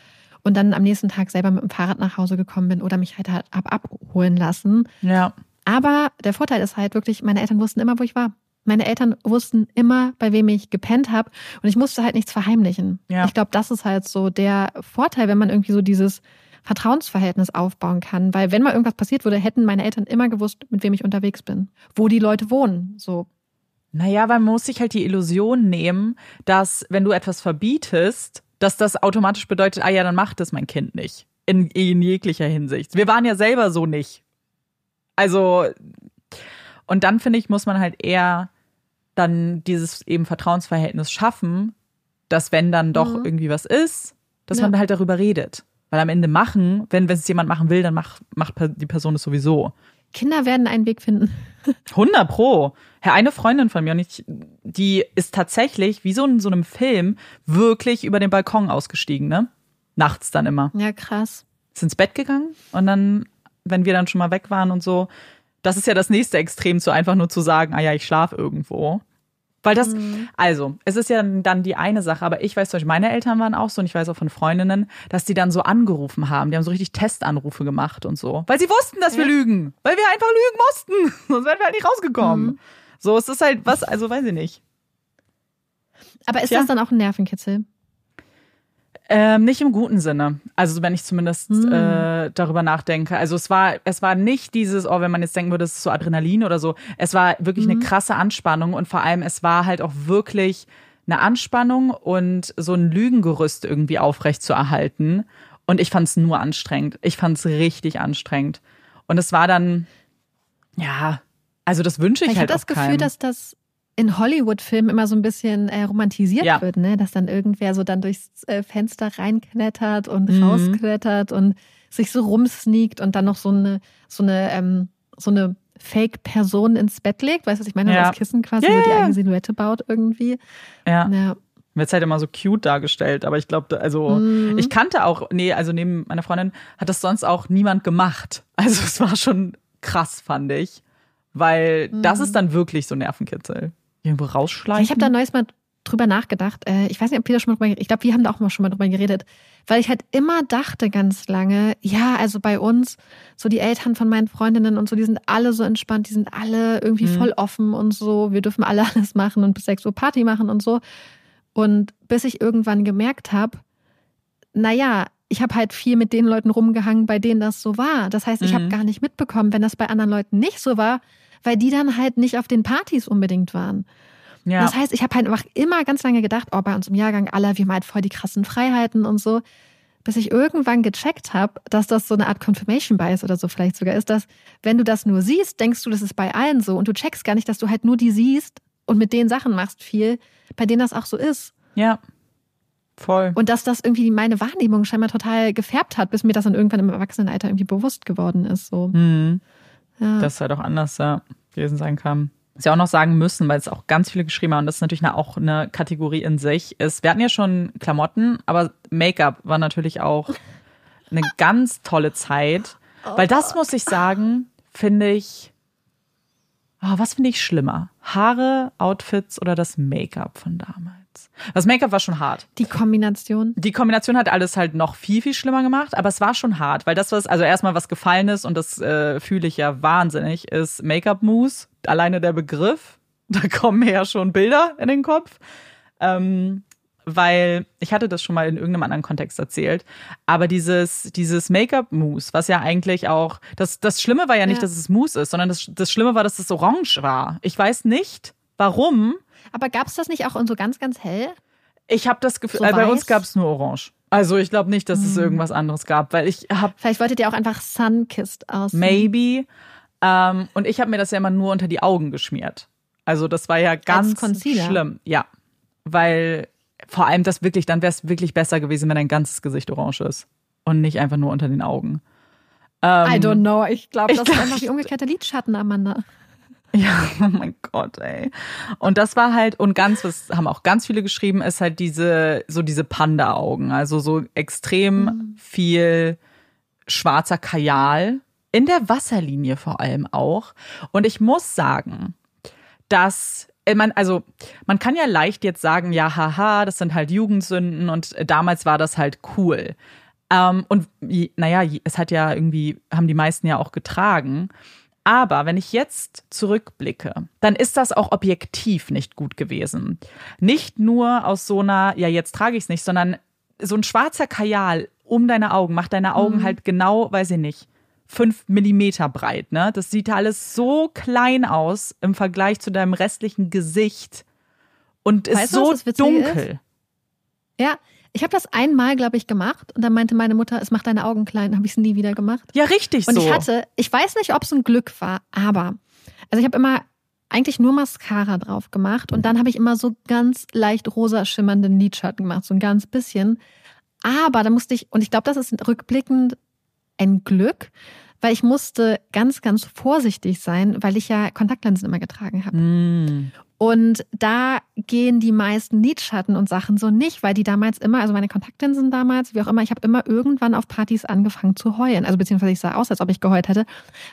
und dann am nächsten Tag selber mit dem Fahrrad nach Hause gekommen bin oder mich halt hab abholen lassen. ja. Aber der Vorteil ist halt wirklich, meine Eltern wussten immer, wo ich war. Meine Eltern wussten immer, bei wem ich gepennt habe und ich musste halt nichts verheimlichen. Ja. Ich glaube, das ist halt so der Vorteil, wenn man irgendwie so dieses Vertrauensverhältnis aufbauen kann. Weil wenn mal irgendwas passiert würde, hätten meine Eltern immer gewusst, mit wem ich unterwegs bin, wo die Leute wohnen. So. Naja, weil man muss sich halt die Illusion nehmen, dass wenn du etwas verbietest, dass das automatisch bedeutet, ah ja, dann macht es mein Kind nicht. In, in jeglicher Hinsicht. Wir waren ja selber so nicht. Also, und dann finde ich, muss man halt eher dann dieses eben Vertrauensverhältnis schaffen, dass wenn dann doch Mhm. irgendwie was ist, dass Ja. man halt darüber redet. Weil am Ende machen, wenn wenn es jemand machen will, dann macht, macht die Person es sowieso. Kinder werden einen Weg finden. 100 pro. Herr, eine Freundin von mir, und ich, die ist tatsächlich, wie so in so einem Film, wirklich über den Balkon ausgestiegen, ne? Nachts dann immer. Ja, krass. Ist ins Bett gegangen und dann, wenn wir dann schon mal weg waren und so, das ist ja das nächste Extrem, so einfach nur zu sagen, ah ja, ich schlafe irgendwo. Weil das, also, es ist ja dann die eine Sache, aber ich weiß zum Beispiel, meine Eltern waren auch so und ich weiß auch von Freundinnen, dass die dann so angerufen haben. Die haben so richtig Testanrufe gemacht und so. Weil sie wussten, dass wir Ja. lügen. Weil wir einfach lügen mussten. Sonst wären wir halt nicht rausgekommen. So, es ist halt was, also weiß ich nicht. Aber ist Tja. das dann auch ein Nervenkitzel? Ähm, nicht im guten Sinne. Also wenn ich zumindest Hm. äh, darüber nachdenke. Also es war, es war nicht dieses, oh, wenn man jetzt denken würde, es ist so Adrenalin oder so. Es war wirklich Mhm. eine krasse Anspannung und vor allem es war halt auch wirklich eine Anspannung und so ein Lügengerüst irgendwie aufrecht zu erhalten. Und ich fand es nur anstrengend. Ich fand es richtig anstrengend. Und es war dann, ja, also das wünsche ich, Ich halt habe das Gefühl, keinem. dass das in Hollywood-Filmen immer so ein bisschen äh, romantisiert Ja. wird, ne? Dass dann irgendwer so dann durchs äh, Fenster reinklettert und Mhm. rausklettert und sich so rumsneakt und dann noch so eine, so eine, ähm, so eine Fake-Person ins Bett legt. Weißt du, was ich meine? Ja. Das Kissen quasi Ja, so die eigene Silhouette baut irgendwie. ja. Ja. Wird halt immer so cute dargestellt, aber ich glaube, also Mhm. ich kannte auch, nee, also neben meiner Freundin hat das sonst auch niemand gemacht. Also es war schon krass, fand ich, weil das ist dann wirklich so Nervenkitzel. Irgendwo rausschleichen. Ich habe da neues Mal drüber nachgedacht. Äh, Ich weiß nicht, ob wir da schon mal drüber Ich glaube, wir haben da auch mal schon mal drüber geredet. Weil ich halt immer dachte ganz lange, ja, also bei uns, so die Eltern von meinen Freundinnen und so, die sind alle so entspannt, die sind alle irgendwie Mhm. voll offen und so. Wir dürfen alle alles machen und bis 6 Uhr Party machen und so. Und bis ich irgendwann gemerkt habe, naja, ich habe halt viel mit den Leuten rumgehangen, bei denen das so war. Das heißt, ich habe Mhm. gar nicht mitbekommen, wenn das bei anderen Leuten nicht so war, weil die dann halt nicht auf den Partys unbedingt waren. ja. Das heißt, ich habe halt einfach immer ganz lange gedacht, oh, bei uns im Jahrgang alle, wir haben halt voll die krassen Freiheiten und so. Bis ich irgendwann gecheckt habe, dass das so eine Art Confirmation Bias oder so vielleicht sogar ist, dass wenn du das nur siehst, denkst du, das ist bei allen so und du checkst gar nicht, dass du halt nur die siehst und mit denen Sachen machst viel, bei denen das auch so ist. ja. Voll. Und dass das irgendwie meine Wahrnehmung scheinbar total gefärbt hat, bis mir das dann irgendwann im Erwachsenenalter irgendwie bewusst geworden ist. So. Mhm. Ja. Dass es halt auch anders ja, gewesen sein kann. Was wir auch noch sagen müssen, weil es auch ganz viele geschrieben haben, und das ist natürlich auch eine Kategorie in sich, ist, wir hatten ja schon Klamotten, aber Make-up war natürlich auch eine ganz tolle Zeit. Weil das muss ich sagen, finde ich, ah, was finde ich schlimmer? Haare, Outfits oder das Make-up von damals? Das Make-up war schon hart. Die Kombination. Die Kombination hat alles halt noch viel, viel schlimmer gemacht, aber es war schon hart, weil das, was, also erstmal was gefallen ist, und das äh, fühle ich ja wahnsinnig, ist Make-up-Mousse. Alleine der Begriff, da kommen mir ja schon Bilder in den Kopf. Ähm, weil ich hatte das schon mal in irgendeinem anderen Kontext erzählt, aber dieses, dieses Make-up-Mousse, was ja eigentlich auch, das, das Schlimme war ja nicht, Ja. dass es Mousse ist, sondern das, das Schlimme war, dass es orange war. Ich weiß nicht, warum, Aber gab es das nicht auch in so ganz, ganz hell? ich habe das Gefühl, So äh, bei weiß? uns gab es nur Orange. Also ich glaube nicht, dass es Hm. irgendwas anderes gab, weil ich habe Vielleicht wolltet ihr auch einfach Sunkissed aussehen. maybe ähm, und ich habe mir das ja immer nur unter die Augen geschmiert. Also das war ja ganz schlimm. Ja, weil vor allem das wirklich, dann wäre es wirklich besser gewesen, wenn dein ganzes Gesicht orange ist und nicht einfach nur unter den Augen. Ähm, I don't know. Ich glaube, das glaub, ist einfach die umgekehrte Lidschatten, Amanda. Ja, oh mein Gott, ey. Und das war halt, und ganz, was haben auch ganz viele geschrieben, ist halt diese, so diese Panda-Augen. Also so extrem viel schwarzer Kajal. In der Wasserlinie vor allem auch. Und ich muss sagen, dass äh, man, also man kann ja leicht jetzt sagen, ja, haha, das sind halt Jugendsünden und damals war das halt cool. Ähm, und naja, es hat ja irgendwie, haben die meisten ja auch getragen. Aber wenn ich jetzt zurückblicke, dann ist das auch objektiv nicht gut gewesen. Nicht nur aus so einer, ja, jetzt trage ich es nicht, sondern so ein schwarzer Kajal um deine Augen macht deine Augen halt genau, weiß ich nicht, fünf Millimeter breit. Ne? Das sieht alles so klein aus im Vergleich zu deinem restlichen Gesicht und ist Weißt du, so was dunkel. Ja, ich habe das einmal, glaube ich, gemacht und dann meinte meine Mutter, es macht deine Augen klein. Habe ich es nie wieder gemacht. Ja, richtig Und so. ich hatte, ich weiß nicht, ob es ein Glück war, aber also ich habe immer eigentlich nur Mascara drauf gemacht und dann habe ich immer so ganz leicht rosa schimmernden Lidschatten gemacht, so ein ganz bisschen. Aber da musste ich, und ich glaube, das ist rückblickend ein Glück, weil ich musste ganz, ganz vorsichtig sein, weil ich ja Kontaktlinsen immer getragen habe. Mm. Und da gehen die meisten Lidschatten und Sachen so nicht, weil die damals immer, also meine Kontaktlinsen damals, wie auch immer, ich habe immer irgendwann auf Partys angefangen zu heulen. Also beziehungsweise ich sah aus, als ob ich geheult hätte,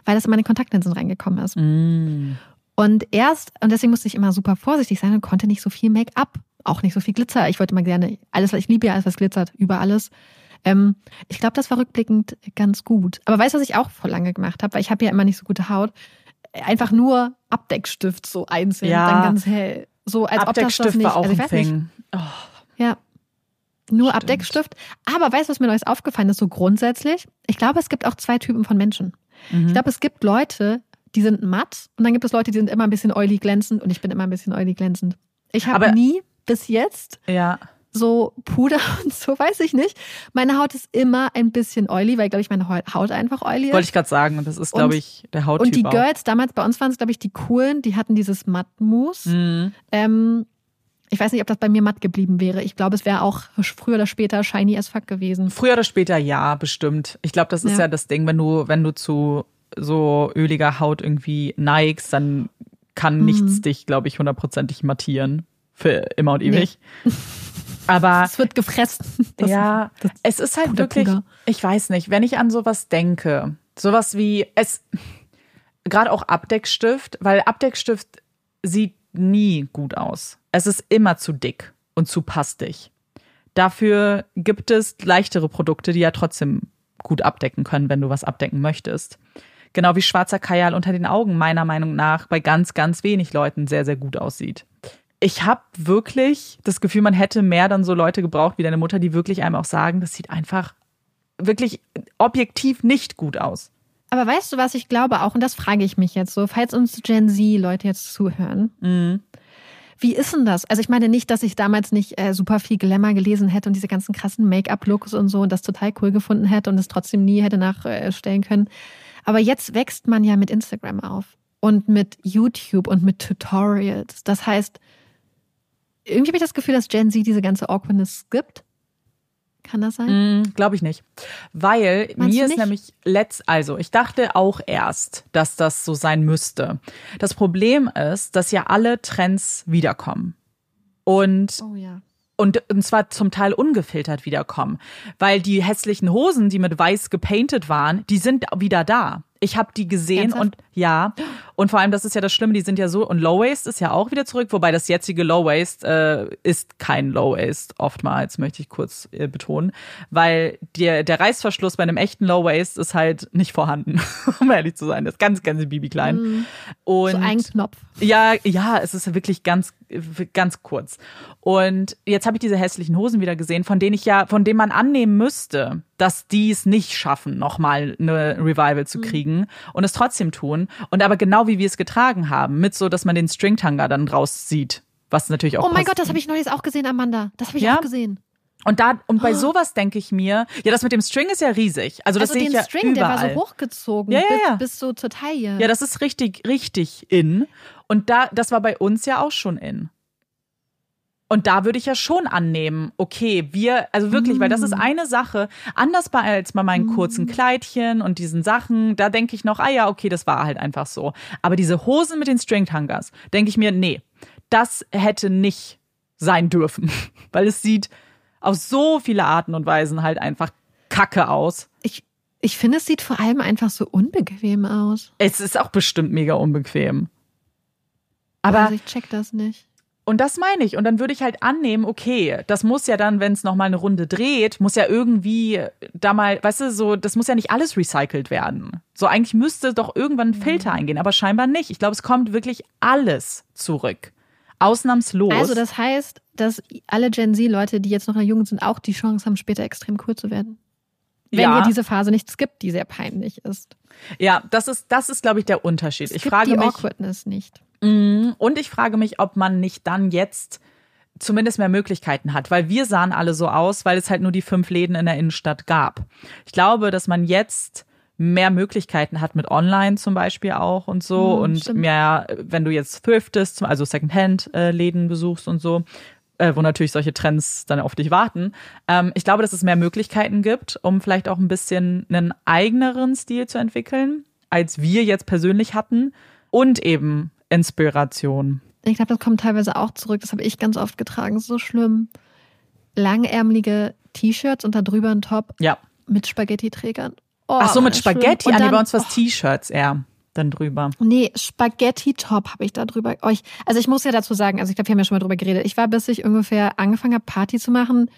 weil das in meine Kontaktlinsen reingekommen ist. Mm. Und erst, und deswegen musste ich immer super vorsichtig sein und konnte nicht so viel Make-up, auch nicht so viel Glitzer. Ich wollte mal gerne, alles, was ich liebe ja alles, was glitzert, über alles. Ähm, ich glaube, das war rückblickend ganz gut. Aber weißt du, was ich auch vor lange gemacht habe? Weil ich habe ja immer nicht so gute Haut. Einfach nur Abdeckstift so einzeln, Ja. dann ganz hell. So als ob das das Abdeckstift nicht. war auch also ich weiß nicht. Oh, Ja. Nur Stimmt. Abdeckstift. Aber weißt du, was mir neues aufgefallen ist, so grundsätzlich? Ich glaube, es gibt auch zwei Typen von Menschen. mhm. Ich glaube, es gibt Leute, die sind matt und dann gibt es Leute, die sind immer ein bisschen oily glänzend und ich bin immer ein bisschen oily glänzend. Ich habe nie bis jetzt ja. So Puder und so, weiß ich nicht. Meine Haut ist immer ein bisschen oily, weil, glaube ich, meine Haut einfach oily ist. Wollte ich gerade sagen. Und das ist, glaube ich, der Hauttyp und die auch. Girls, damals bei uns waren es, glaube ich, die coolen, die hatten dieses Mattmus. Mhm. Ähm, ich weiß nicht, ob das bei mir matt geblieben wäre. Ich glaube, es wäre auch früher oder später shiny as fuck gewesen. Früher oder später ja, bestimmt. Ich glaube, das ist Ja. ja. das Ding, wenn du, wenn du zu so öliger Haut irgendwie neigst, dann kann Mhm. nichts dich, glaube ich, hundertprozentig mattieren. Für immer und ewig. Aber Es wird gefressen. Das- ja, das- es ist halt Puder, wirklich, Puder. ich weiß nicht, wenn ich an sowas denke, sowas wie es, gerade auch Abdeckstift, weil Abdeckstift sieht nie gut aus. Es ist immer zu dick und zu pastig. Dafür gibt es leichtere Produkte, die ja trotzdem gut abdecken können, wenn du was abdecken möchtest. Genau wie schwarzer Kajal unter den Augen meiner Meinung nach bei ganz, ganz wenig Leuten sehr, sehr gut aussieht. Ich habe wirklich das Gefühl, man hätte mehr dann so Leute gebraucht wie deine Mutter, die wirklich einem auch sagen, das sieht einfach wirklich objektiv nicht gut aus. Aber weißt du, was ich glaube auch, und das frage ich mich jetzt so, falls uns Gen Z-Leute jetzt zuhören, Mhm. wie ist denn das? Also ich meine nicht, dass ich damals nicht äh, super viel Glamour gelesen hätte und diese ganzen krassen Make-up-Looks und so und das total cool gefunden hätte und es trotzdem nie hätte nachstellen können. Aber jetzt wächst man ja mit Instagram auf und mit YouTube und mit Tutorials. Das heißt, irgendwie habe ich das Gefühl, dass Gen Z diese ganze Awkwardness skippt. Kann das sein? Mm, Glaube ich nicht. Weil Meinst mir ist nämlich letzt, also ich dachte auch erst, dass das so sein müsste. Das Problem ist, dass ja alle Trends wiederkommen. Und Oh ja. und, und zwar zum Teil ungefiltert wiederkommen. Weil die hässlichen Hosen, die mit weiß gepainted waren, die sind wieder da. Ich habe die gesehen Ernsthaft? und ja. Und vor allem, das ist ja das Schlimme, die sind ja so, und Low Waist ist ja auch wieder zurück, wobei das jetzige Low Waist äh, ist kein Low Waist, oftmals, möchte ich kurz äh, betonen. Weil der, der Reißverschluss bei einem echten Low Waist ist halt nicht vorhanden, um ehrlich zu sein. Das ist ganz, ganz baby klein. Und So ein Knopf. ja, ja, es ist wirklich ganz, ganz kurz. Und jetzt habe ich diese hässlichen Hosen wieder gesehen, von denen ich ja, von denen man annehmen müsste, dass die es nicht schaffen, nochmal eine Revival Mhm. zu kriegen und es trotzdem tun. Und aber genau wie wir es getragen haben, mit so, dass man den Stringtanger dann draus sieht. Was natürlich auch Oh mein passt. Gott, das habe ich neulich auch gesehen, Amanda. Das habe ich Ja? auch gesehen. Und da, und bei sowas denke ich mir, ja, das mit dem String ist ja riesig. Also das also sehe ich ja String, der überall. war so hochgezogen Ja, ja, bis, ja. bis so zur Taille. Ja, das ist richtig, richtig in. Und da, das war bei uns ja auch schon in. Und da würde ich ja schon annehmen, okay, wir, also wirklich, weil das ist eine Sache, anders bei als bei meinen kurzen Kleidchen und diesen Sachen, da denke ich noch, ah ja, okay, das war halt einfach so. Aber diese Hosen mit den Stringtangers, denke ich mir, nee, das hätte nicht sein dürfen. Weil es sieht auf so viele Arten und Weisen halt einfach kacke aus. ich, ich finde, es sieht vor allem einfach so unbequem aus. Es ist auch bestimmt mega unbequem. Aber also ich check das nicht. Und das meine ich. Und dann würde ich halt annehmen, okay, das muss ja dann, wenn es nochmal eine Runde dreht, muss ja irgendwie da mal, weißt du, so, das muss ja nicht alles recycelt werden. So, eigentlich müsste doch irgendwann ein Filter eingehen, aber scheinbar nicht. Ich glaube, es kommt wirklich alles zurück. Ausnahmslos. Also das heißt, dass alle Gen Z-Leute, die jetzt noch in der Jugend sind, auch die Chance haben, später extrem cool zu werden. Wenn Ja. ihr diese Phase nicht skippt, die sehr peinlich ist. ja, das ist, das ist, glaube ich, der Unterschied. Ich Skippt frage die mich, Awkwardness nicht. Mhm. Und ich frage mich, ob man nicht dann jetzt zumindest mehr Möglichkeiten hat, weil wir sahen alle so aus, weil es halt nur die fünf Läden in der Innenstadt gab. Ich glaube, dass man jetzt mehr Möglichkeiten hat mit Online zum Beispiel auch und so Mhm, und stimmt. mehr, wenn du jetzt thriftest, also Secondhand-Läden besuchst und so, äh, wo natürlich solche Trends dann auf dich warten. Ähm, ich glaube, dass es mehr Möglichkeiten gibt, um vielleicht auch ein bisschen einen eigeneren Stil zu entwickeln, als wir jetzt persönlich hatten und eben Inspiration. Ich glaube, das kommt teilweise auch zurück. Das habe ich ganz oft getragen. So schlimm. Langärmelige T-Shirts und da drüber ein Top Ja. mit Spaghetti-Trägern. Oh, Ach so, mit. Spaghetti. Ah, dann- bei uns war es T-Shirts eher dann drüber. Nee, Spaghetti-Top habe ich da drüber. Euch, also ich muss ja dazu sagen, also ich glaube, wir haben ja schon mal drüber geredet. Ich war, bis ich ungefähr angefangen habe, Party zu machen,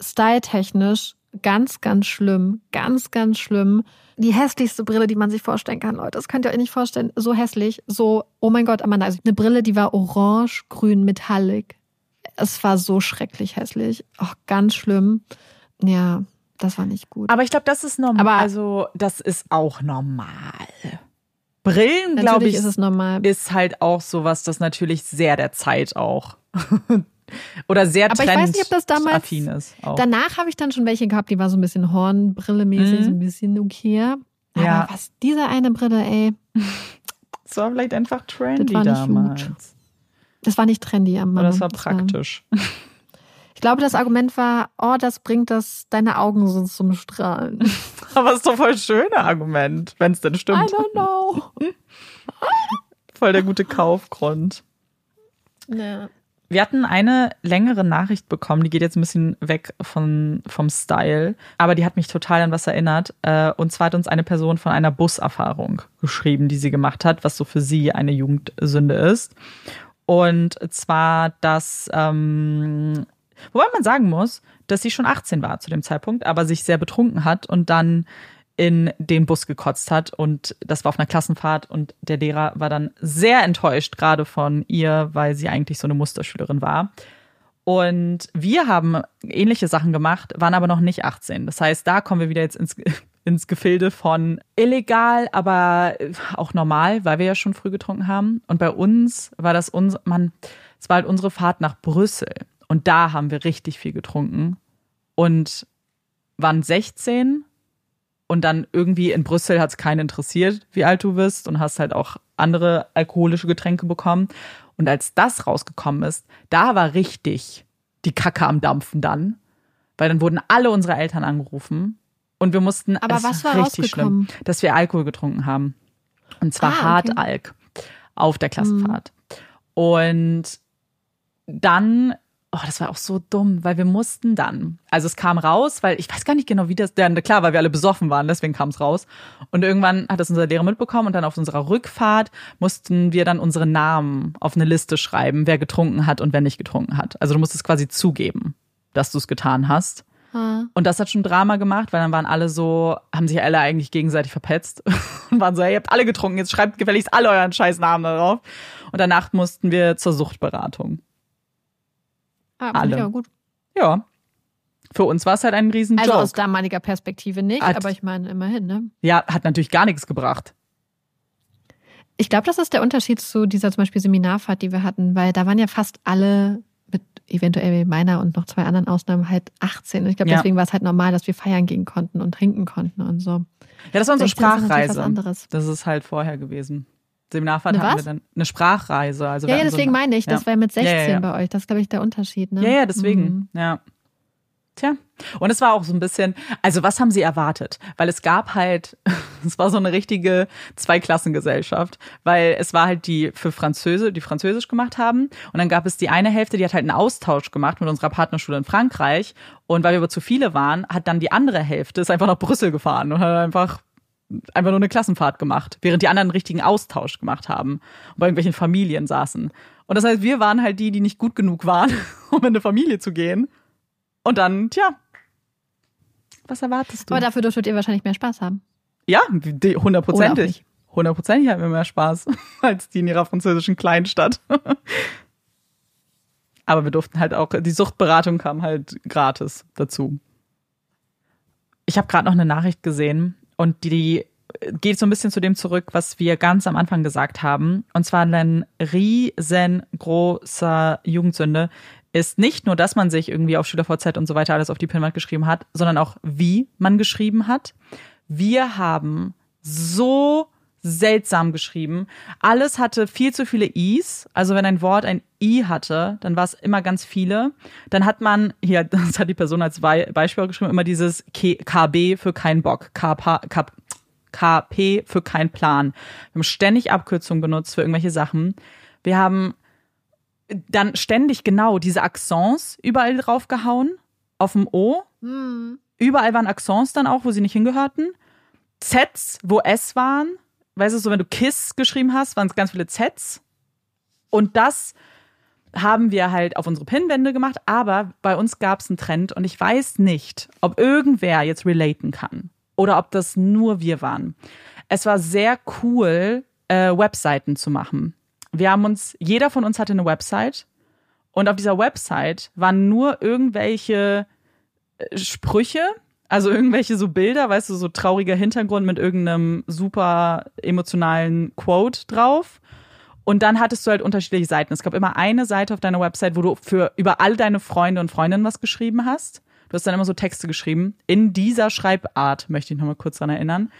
styletechnisch Ganz, ganz schlimm. Ganz, ganz schlimm. Die hässlichste Brille, die man sich vorstellen kann, Leute. Das könnt ihr euch nicht vorstellen. So hässlich. So, oh mein Gott, Amanda. Also eine Brille, die war orange, grün, metallic. Es war so schrecklich hässlich. Auch ganz schlimm. Ja, das war nicht gut. Aber ich glaube, das ist normal. Aber- also, das ist auch normal. Brillen, glaube ich, ist es normal. ist halt auch sowas, das natürlich sehr der Zeit auch. Oder sehr Aber ich weiß nicht, ob das damals- affin ist. Auch. Danach habe ich dann schon welche gehabt, die war so ein bisschen Hornbrille-mäßig, Mhm. so ein bisschen okay. Aber Ja. was, diese eine Brille, ey, das war vielleicht einfach trendy war nicht damals. gut. das war nicht trendy am Aber Mann. das war praktisch. Ich glaube, das Argument war, oh, das bringt das, deine Augen sind zum Strahlen. Aber es ist doch voll schöne Argument, wenn es denn I stimmt. don't know. Voll der gute Kaufgrund. Ja. Wir hatten eine längere Nachricht bekommen, die geht jetzt ein bisschen weg von, vom Style, aber die hat mich total an was erinnert. Äh, Und zwar hat uns eine Person von einer Buserfahrung geschrieben, die sie gemacht hat, was so für sie eine Jugendsünde ist. Und zwar, dass, ähm, wobei man sagen muss, dass sie schon 18 war zu dem Zeitpunkt, aber sich sehr betrunken hat und dann in den Bus gekotzt hat und das war auf einer Klassenfahrt und der Lehrer war dann sehr enttäuscht gerade von ihr, weil sie eigentlich so eine Musterschülerin war. Und wir haben ähnliche Sachen gemacht, waren aber noch nicht 18. Das heißt, da kommen wir wieder jetzt ins, ins Gefilde von illegal, aber auch normal, weil wir ja schon früh getrunken haben. Und bei uns war das uns, man, es war halt unsere Fahrt nach Brüssel. Und da haben wir richtig viel getrunken und waren 16 und dann irgendwie in Brüssel hat es keinen interessiert, wie alt du bist und hast halt auch andere alkoholische Getränke bekommen. Und als das rausgekommen ist, da war richtig die Kacke am Dampfen dann, weil dann wurden alle unsere Eltern angerufen und wir mussten. Aber was war richtig schlimm, dass wir Alkohol getrunken haben und zwar Ah, okay. Hartalk auf der Klassenfahrt. Und dann, oh, das war auch so dumm, weil wir mussten dann, also es kam raus, weil ich weiß gar nicht genau, wie das, ja, klar, weil wir alle besoffen waren, deswegen kam es raus. Und irgendwann hat das unser Lehrer mitbekommen und dann auf unserer Rückfahrt mussten wir dann unsere Namen auf eine Liste schreiben, wer getrunken hat und wer nicht getrunken hat. Also du musstest quasi zugeben, dass du es getan hast. Ah. Und das hat schon Drama gemacht, weil dann waren alle so, haben sich alle eigentlich gegenseitig verpetzt und waren so, hey, ihr habt alle getrunken, jetzt schreibt gefälligst alle euren scheiß Namen darauf. Und danach mussten wir zur Suchtberatung. Ah, finde Alle. aber gut. Ja. Für uns war es halt ein riesen Also Joke. aus damaliger Perspektive nicht, Hat- aber ich meine immerhin, ne? ja, hat natürlich gar nichts gebracht. Ich glaube, das ist der Unterschied zu dieser zum Beispiel Seminarfahrt, die wir hatten, weil da waren ja fast alle mit eventuell meiner und noch zwei anderen Ausnahmen halt 18. Und ich glaube, Ja. deswegen war es halt normal, dass wir feiern gehen konnten und trinken konnten und so. Ja, das war unsere 16 ist natürlich Sprachreise. Das ist halt vorher gewesen. Seminarfahrt Eine hatten wir was? dann eine Sprachreise. Also Ja, wir ja, hatten so deswegen eine- meine ich, das ja. wäre mit Ja, 16 ja, bei euch. Das ist, glaube ich, der Unterschied, ne? Ja, ja, deswegen. Mhm. Ja. Tja. Und es war auch so ein bisschen, also was haben sie erwartet? Weil es gab halt, es war so eine richtige Zweiklassengesellschaft, weil es war halt die für Französisch, die Französisch gemacht haben. Und dann gab es die eine Hälfte, die hat halt einen Austausch gemacht mit unserer Partnerschule in Frankreich. Und weil wir aber zu viele waren, hat dann die andere Hälfte ist einfach nach Brüssel gefahren und hat einfach einfach nur eine Klassenfahrt gemacht, während die anderen einen richtigen Austausch gemacht haben und bei irgendwelchen Familien saßen. Und das heißt, wir waren halt die, die nicht gut genug waren, um in eine Familie zu gehen. Und dann, tja, was erwartest du? Aber dafür dürftet ihr wahrscheinlich mehr Spaß haben. ja, hundertprozentig. Hundertprozentig hatten wir mehr Spaß als die in ihrer französischen Kleinstadt. Aber wir durften halt auch, die Suchtberatung kam halt gratis dazu. Ich habe gerade noch eine Nachricht gesehen und die geht so ein bisschen zu dem zurück, was wir ganz am Anfang gesagt haben. Und zwar eine riesengroßer Jugendsünde ist nicht nur, dass man sich irgendwie auf SchülerVZ und so weiter alles auf die Pinnwand geschrieben hat, sondern auch, wie man geschrieben hat. Wir haben so seltsam geschrieben. Alles hatte viel zu viele I's. Also wenn ein Wort ein I hatte, dann war es immer ganz viele. Dann hat man, hier, das hat die Person als Beispiel geschrieben, immer dieses KB für keinen Bock, KP, K- KP für keinen Plan. Wir haben ständig Abkürzungen benutzt für irgendwelche Sachen. Wir haben dann ständig genau diese Accents überall draufgehauen. Auf dem O. Überall waren Accents dann auch, wo sie nicht hingehörten. Zs, wo S waren. Weißt du, so wenn du Kiss geschrieben hast, waren es ganz viele Zs. Und das haben wir halt auf unsere Pinnwände gemacht, aber bei uns gab es einen Trend und ich weiß nicht, ob irgendwer jetzt relaten kann oder ob das nur wir waren. Es war sehr cool, äh, Webseiten zu machen. Wir haben uns, jeder von uns hatte eine Website und auf dieser Website waren nur irgendwelche äh, Sprüche, also irgendwelche so Bilder, weißt du, so trauriger Hintergrund mit irgendeinem super emotionalen Quote drauf. Und dann hattest du halt unterschiedliche Seiten. Es gab immer eine Seite auf deiner Website, wo du für über all deine Freunde und Freundinnen was geschrieben hast. Du hast dann immer so Texte geschrieben. In dieser Schreibart möchte ich nochmal kurz dran erinnern.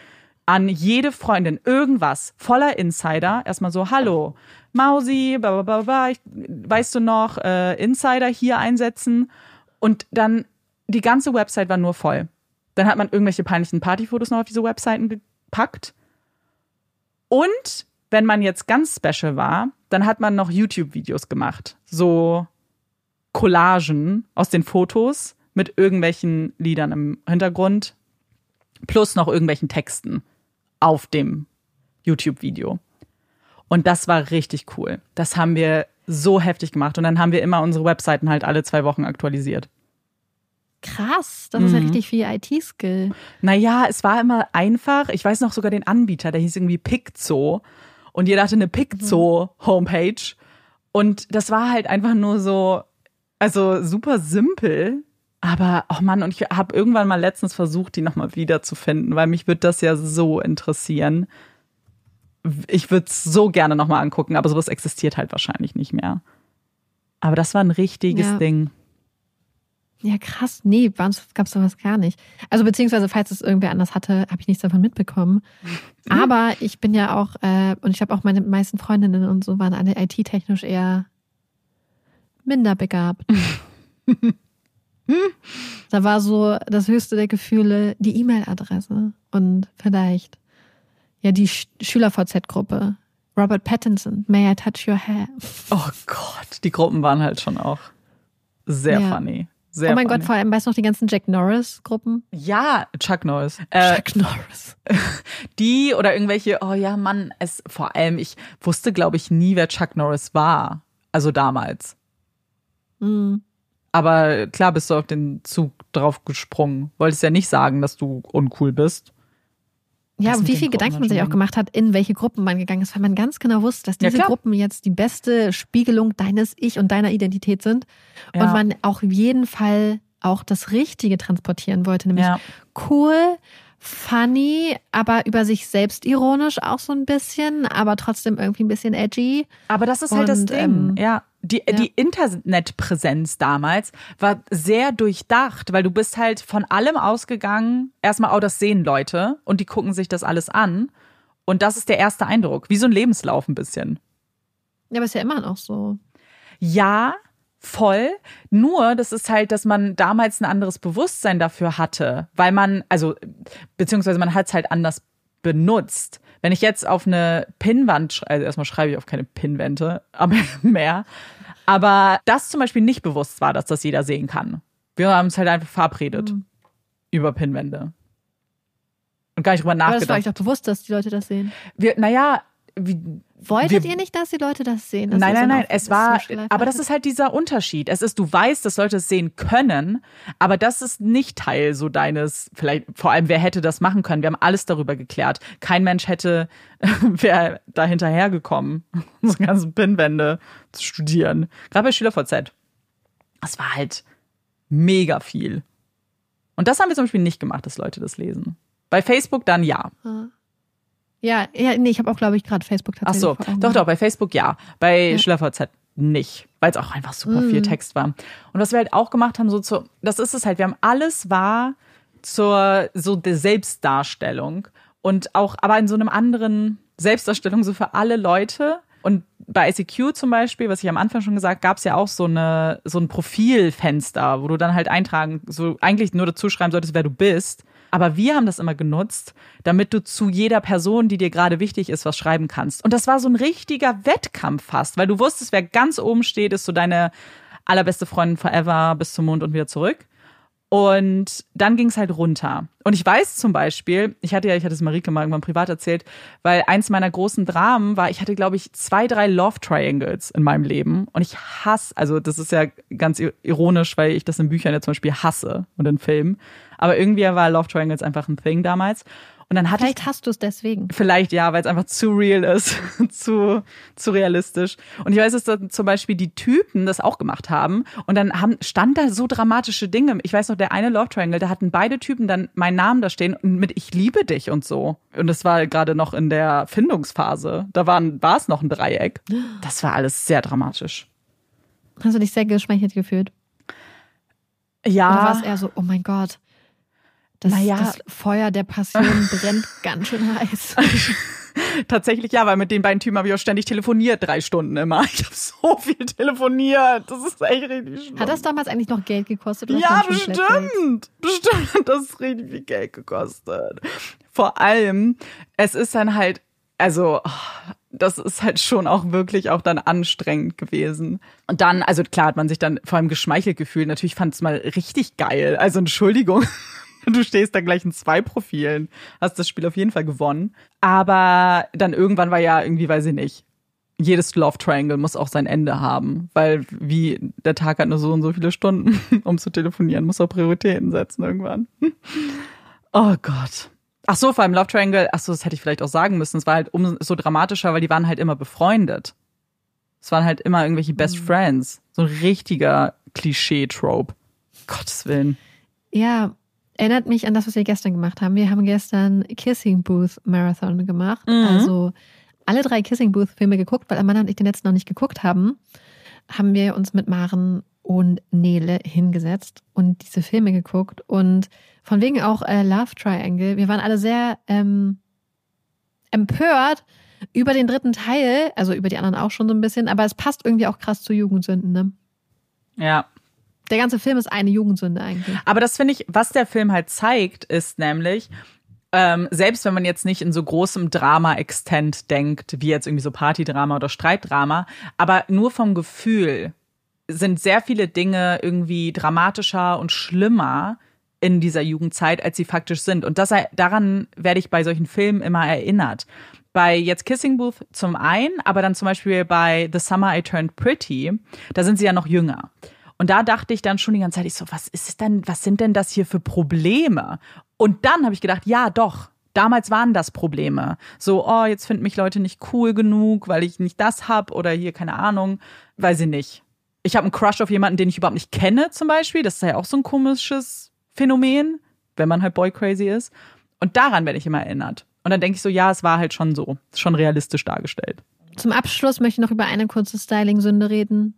An jede Freundin irgendwas voller Insider. Erstmal so, hallo, Mausi, bla, ich, weißt du noch, äh, Insider hier einsetzen. Und dann die ganze Website war nur voll. Dann hat man irgendwelche peinlichen Partyfotos noch auf diese Webseiten gepackt. Und wenn man jetzt ganz special war, dann hat man noch YouTube-Videos gemacht. So Collagen aus den Fotos mit irgendwelchen Liedern im Hintergrund plus noch irgendwelchen Texten auf dem YouTube-Video. Und das war richtig cool. Das haben wir so heftig gemacht. Und dann haben wir immer unsere Webseiten halt alle zwei Wochen aktualisiert. Krass, das ist ja richtig viel IT-Skill. Naja, es war immer einfach. Ich weiß noch sogar den Anbieter, der hieß irgendwie Piczo. Und jeder hatte eine Piczo-Homepage. Und das war halt einfach nur so, also super simpel. Aber, oh Mann, und ich habe irgendwann mal letztens versucht, die nochmal wiederzufinden, weil mich würde das ja so interessieren. Ich würde es so gerne nochmal angucken, aber sowas existiert halt wahrscheinlich nicht mehr. Aber das war ein richtiges Ja. Ding. Ja, krass. Nee, bei uns gab es sowas gar nicht. Also beziehungsweise, falls es irgendwer anders hatte, habe ich nichts davon mitbekommen. Aber ich bin ja auch, äh, und ich habe auch meine meisten Freundinnen und so waren alle IT-technisch eher minder begabt. da war so das höchste der Gefühle die E-Mail-Adresse und vielleicht ja die Sch Schüler-VZ-Gruppe. Robert Pattinson, May I Touch Your Hair? Oh Gott, die Gruppen waren halt schon auch sehr Ja. funny. Sehr oh mein funny. Gott, vor allem, weißt du noch die ganzen Jack Norris-Gruppen? Ja, Chuck Norris. Äh, Chuck Norris. die oder irgendwelche, oh ja, Mann, es vor allem, ich wusste, glaube ich, nie, wer Chuck Norris war. Also damals. Mhm. Aber klar bist du auf den Zug drauf gesprungen. Wolltest ja nicht sagen, dass du uncool bist. Ja, und wie viel Gedanken man sich auch gemacht hat, in welche Gruppen man gegangen ist, weil man ganz genau wusste, dass Ja, diese klar. Gruppen jetzt die beste Spiegelung deines Ich und deiner Identität sind. Ja. Und man auch auf jeden Fall auch das Richtige transportieren wollte, nämlich Ja. cool, funny, aber über sich selbst ironisch auch so ein bisschen, aber trotzdem irgendwie ein bisschen edgy. Aber das ist halt das Und, Ding. ähm, ja. Die, ja. die Internetpräsenz damals war sehr durchdacht, weil du bist halt von allem ausgegangen. Erstmal, oh, das sehen Leute und die gucken sich das alles an. Und das ist der erste Eindruck. Wie so ein Lebenslauf ein bisschen. Ja, aber ist ja immer noch so. Ja, voll. Nur, das ist halt, dass man damals ein anderes Bewusstsein dafür hatte, weil man, also, beziehungsweise man hat es halt anders benutzt. Wenn ich jetzt auf eine Pinnwand, also erstmal schreibe ich auf keine Pinnwände, aber mehr, aber das zum Beispiel nicht bewusst war, dass das jeder sehen kann. Wir haben es halt einfach verabredet über Pinnwände. Und gar nicht drüber Aber das war nachgedacht. euch doch bewusst, dass die Leute das sehen. Wir, naja, wie, Wolltet Wir- ihr nicht, dass die Leute das sehen? Das nein, nein, nein. Es war, aber das ist halt dieser Unterschied. Es ist, du weißt, dass Leute es sehen können, aber das ist nicht Teil so deines, vielleicht, vor allem, wer hätte das machen können? Wir haben alles darüber geklärt. Kein Mensch hätte, wäre da hinterhergekommen, unsere ganzen Pinnwände zu studieren. Gerade bei SchülerVZ. Das war halt mega viel. Und das haben wir zum Beispiel nicht gemacht, dass Leute das lesen. Bei Facebook dann ja. Ja, ja, nee, ich habe auch, glaube ich, gerade Facebook Ach tatsächlich. so, vor Augen. doch, doch, bei Facebook ja. Bei Ja. SchülerVZ nicht, weil es auch einfach super viel Text war. Und was wir halt auch gemacht haben, so zu, das ist es halt, wir haben alles war zur, so der Selbstdarstellung und auch, aber in so einem anderen Selbstdarstellung so für alle Leute. Und bei ICQ zum Beispiel, was ich am Anfang schon gesagt, gab es ja auch so eine so ein Profilfenster, wo du dann halt eintragen, so eigentlich nur dazu schreiben solltest, wer du bist. Aber wir haben das immer genutzt, damit du zu jeder Person, die dir gerade wichtig ist, was schreiben kannst. Und das war so ein richtiger Wettkampf fast, weil du wusstest, wer ganz oben steht, ist so deine allerbeste Freundin forever bis zum Mond und wieder zurück. Und dann ging es halt runter. Und ich weiß zum Beispiel, ich hatte ja, ich hatte es Marike mal irgendwann privat erzählt, weil eins meiner großen Dramen war, ich hatte, glaube ich, zwei, drei Love Triangles in meinem Leben. Und ich hasse, also das ist ja ganz ironisch, weil ich das in Büchern ja zum Beispiel hasse und in Filmen. Aber irgendwie war Love Triangles einfach ein Thing damals. Und dann hatte vielleicht ich, hast du es deswegen. Vielleicht ja, weil es einfach zu real ist, zu, zu realistisch. Und ich weiß, dass da zum Beispiel die Typen das auch gemacht haben. Und dann haben, stand da so dramatische Dinge. Ich weiß noch, der eine Love Triangle, da hatten beide Typen dann meinen Namen da stehen und mit Ich liebe dich und so. Und das war gerade noch in der Findungsphase. Da waren, war es noch ein Dreieck. Das war alles sehr dramatisch. Hast du dich sehr geschmeichelt gefühlt? Ja. Oder war es eher so, oh mein Gott, das, naja. das Feuer der Passion brennt ganz schön heiß. Tatsächlich ja, weil mit den beiden Typen habe ich auch ständig telefoniert, drei Stunden immer. Ich habe so viel telefoniert. Das ist echt richtig schlimm. Hat das damals eigentlich noch Geld gekostet? ja, bestimmt. Bestimmt. Das ist richtig viel Geld gekostet. Vor allem, es ist dann halt, also, das ist halt schon auch wirklich auch dann anstrengend gewesen. Und dann, also klar hat man sich dann vor allem geschmeichelt gefühlt. Natürlich fand es mal richtig geil. Also Entschuldigung. Du stehst da gleich in zwei Profilen, hast das Spiel auf jeden Fall gewonnen. Aber dann irgendwann war ja irgendwie, weiß ich nicht, jedes Love Triangle muss auch sein Ende haben, weil wie der Tag hat nur so und so viele Stunden, um zu telefonieren, muss auch Prioritäten setzen irgendwann. Oh Gott. Ach so, vor allem Love Triangle, ach so, das hätte ich vielleicht auch sagen müssen. Es war halt umso dramatischer, weil die waren halt immer befreundet. Es waren halt immer irgendwelche Best mhm. Friends. So ein richtiger Klischee-Trope. Gottes Willen. Ja, erinnert mich an das, was wir gestern gemacht haben. Wir haben gestern Kissing Booth Marathon gemacht. Mhm. Also alle drei Kissing Booth Filme geguckt, weil Amanda und ich den letzten noch nicht geguckt haben. Haben wir uns mit Maren und Nele hingesetzt und diese Filme geguckt. Und von wegen auch äh, Love Triangle. Wir waren alle sehr ähm, empört über den dritten Teil, also über die anderen auch schon so ein bisschen, aber es passt irgendwie auch krass zu Jugendsünden, ne? Ja, der ganze Film ist eine Jugendsünde eigentlich. Aber das finde ich, was der Film halt zeigt, ist nämlich, ähm, selbst wenn man jetzt nicht in so großem Drama-Extent denkt, wie jetzt irgendwie so Partydrama oder Streitdrama, aber nur vom Gefühl sind sehr viele Dinge irgendwie dramatischer und schlimmer in dieser Jugendzeit, als sie faktisch sind. Und das, daran werde ich bei solchen Filmen immer erinnert. Bei jetzt Kissing Booth zum einen, aber dann zum Beispiel bei The Summer I Turned Pretty, da sind sie ja noch jünger. Und da dachte ich dann schon die ganze Zeit, ich so, was ist denn, was sind denn das hier für Probleme? Und dann habe ich gedacht, ja, doch. Damals waren das Probleme. So, oh, jetzt finden mich Leute nicht cool genug, weil ich nicht das hab oder hier, keine Ahnung, weiß ich nicht. Ich habe einen Crush auf jemanden, den ich überhaupt nicht kenne, zum Beispiel. Das ist ja auch so ein komisches Phänomen, wenn man halt boy crazy ist. Und daran werde ich immer erinnert. Und dann denke ich so, ja, es war halt schon so, schon realistisch dargestellt. Zum Abschluss möchte ich noch über eine kurze Styling-Sünde reden.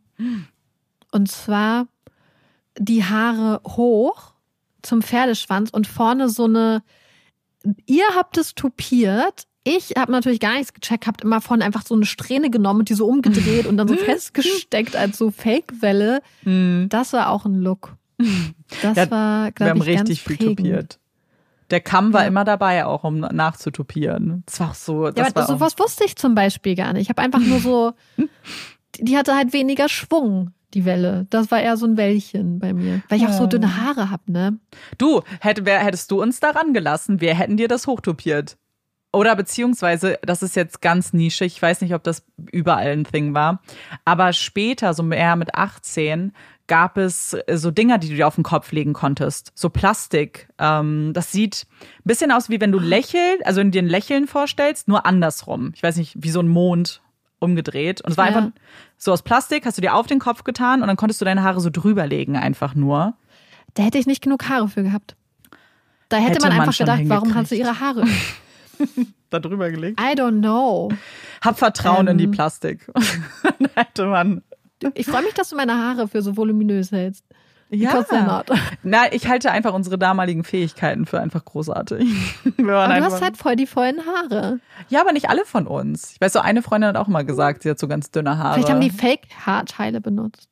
Und zwar die Haare hoch zum Pferdeschwanz und vorne so eine. Ihr habt es tupiert. Ich habe natürlich gar nichts gecheckt, habt immer vorne einfach so eine Strähne genommen und die so umgedreht und dann so festgesteckt als so Fake-Welle. Mhm. Das war auch ein Look. Das ja, war, glaube ich, richtig ganz viel tupiert. Der Kamm war ja. immer dabei, auch um nachzutupieren. Das war auch so. Das ja, aber sowas wusste ich zum Beispiel gar nicht. Ich habe einfach nur so. die hatte halt weniger Schwung die Welle. Das war eher so ein Wellchen bei mir. Weil ich auch so dünne Haare hab, ne? Du, hätt, wer, hättest du uns daran gelassen, wir hätten dir das hochtopiert. Oder beziehungsweise, das ist jetzt ganz nischig, ich weiß nicht, ob das überall ein Thing war, aber später, so mehr mit 18, gab es so Dinger, die du dir auf den Kopf legen konntest. So Plastik. Ähm, das sieht ein bisschen aus, wie wenn du lächelst, also in dir ein Lächeln vorstellst, nur andersrum. Ich weiß nicht, wie so ein Mond umgedreht. Und es war ja. einfach so aus Plastik, hast du dir auf den Kopf getan und dann konntest du deine Haare so drüberlegen, einfach nur. Da hätte ich nicht genug Haare für gehabt. Da hätte, hätte man einfach gedacht, warum hat sie ihre Haare? da drüber gelegt? I don't know. Hab Vertrauen ähm, in die ähm. Plastik. da hätte man. Ich freue mich, dass du meine Haare für so voluminös hältst. Ja. Na, ich halte einfach unsere damaligen Fähigkeiten für einfach großartig. aber du hast halt voll die vollen Haare. Ja, aber nicht alle von uns. Ich weiß, so eine Freundin hat auch mal gesagt, sie hat so ganz dünne Haare. Vielleicht haben die Fake-Haarteile benutzt.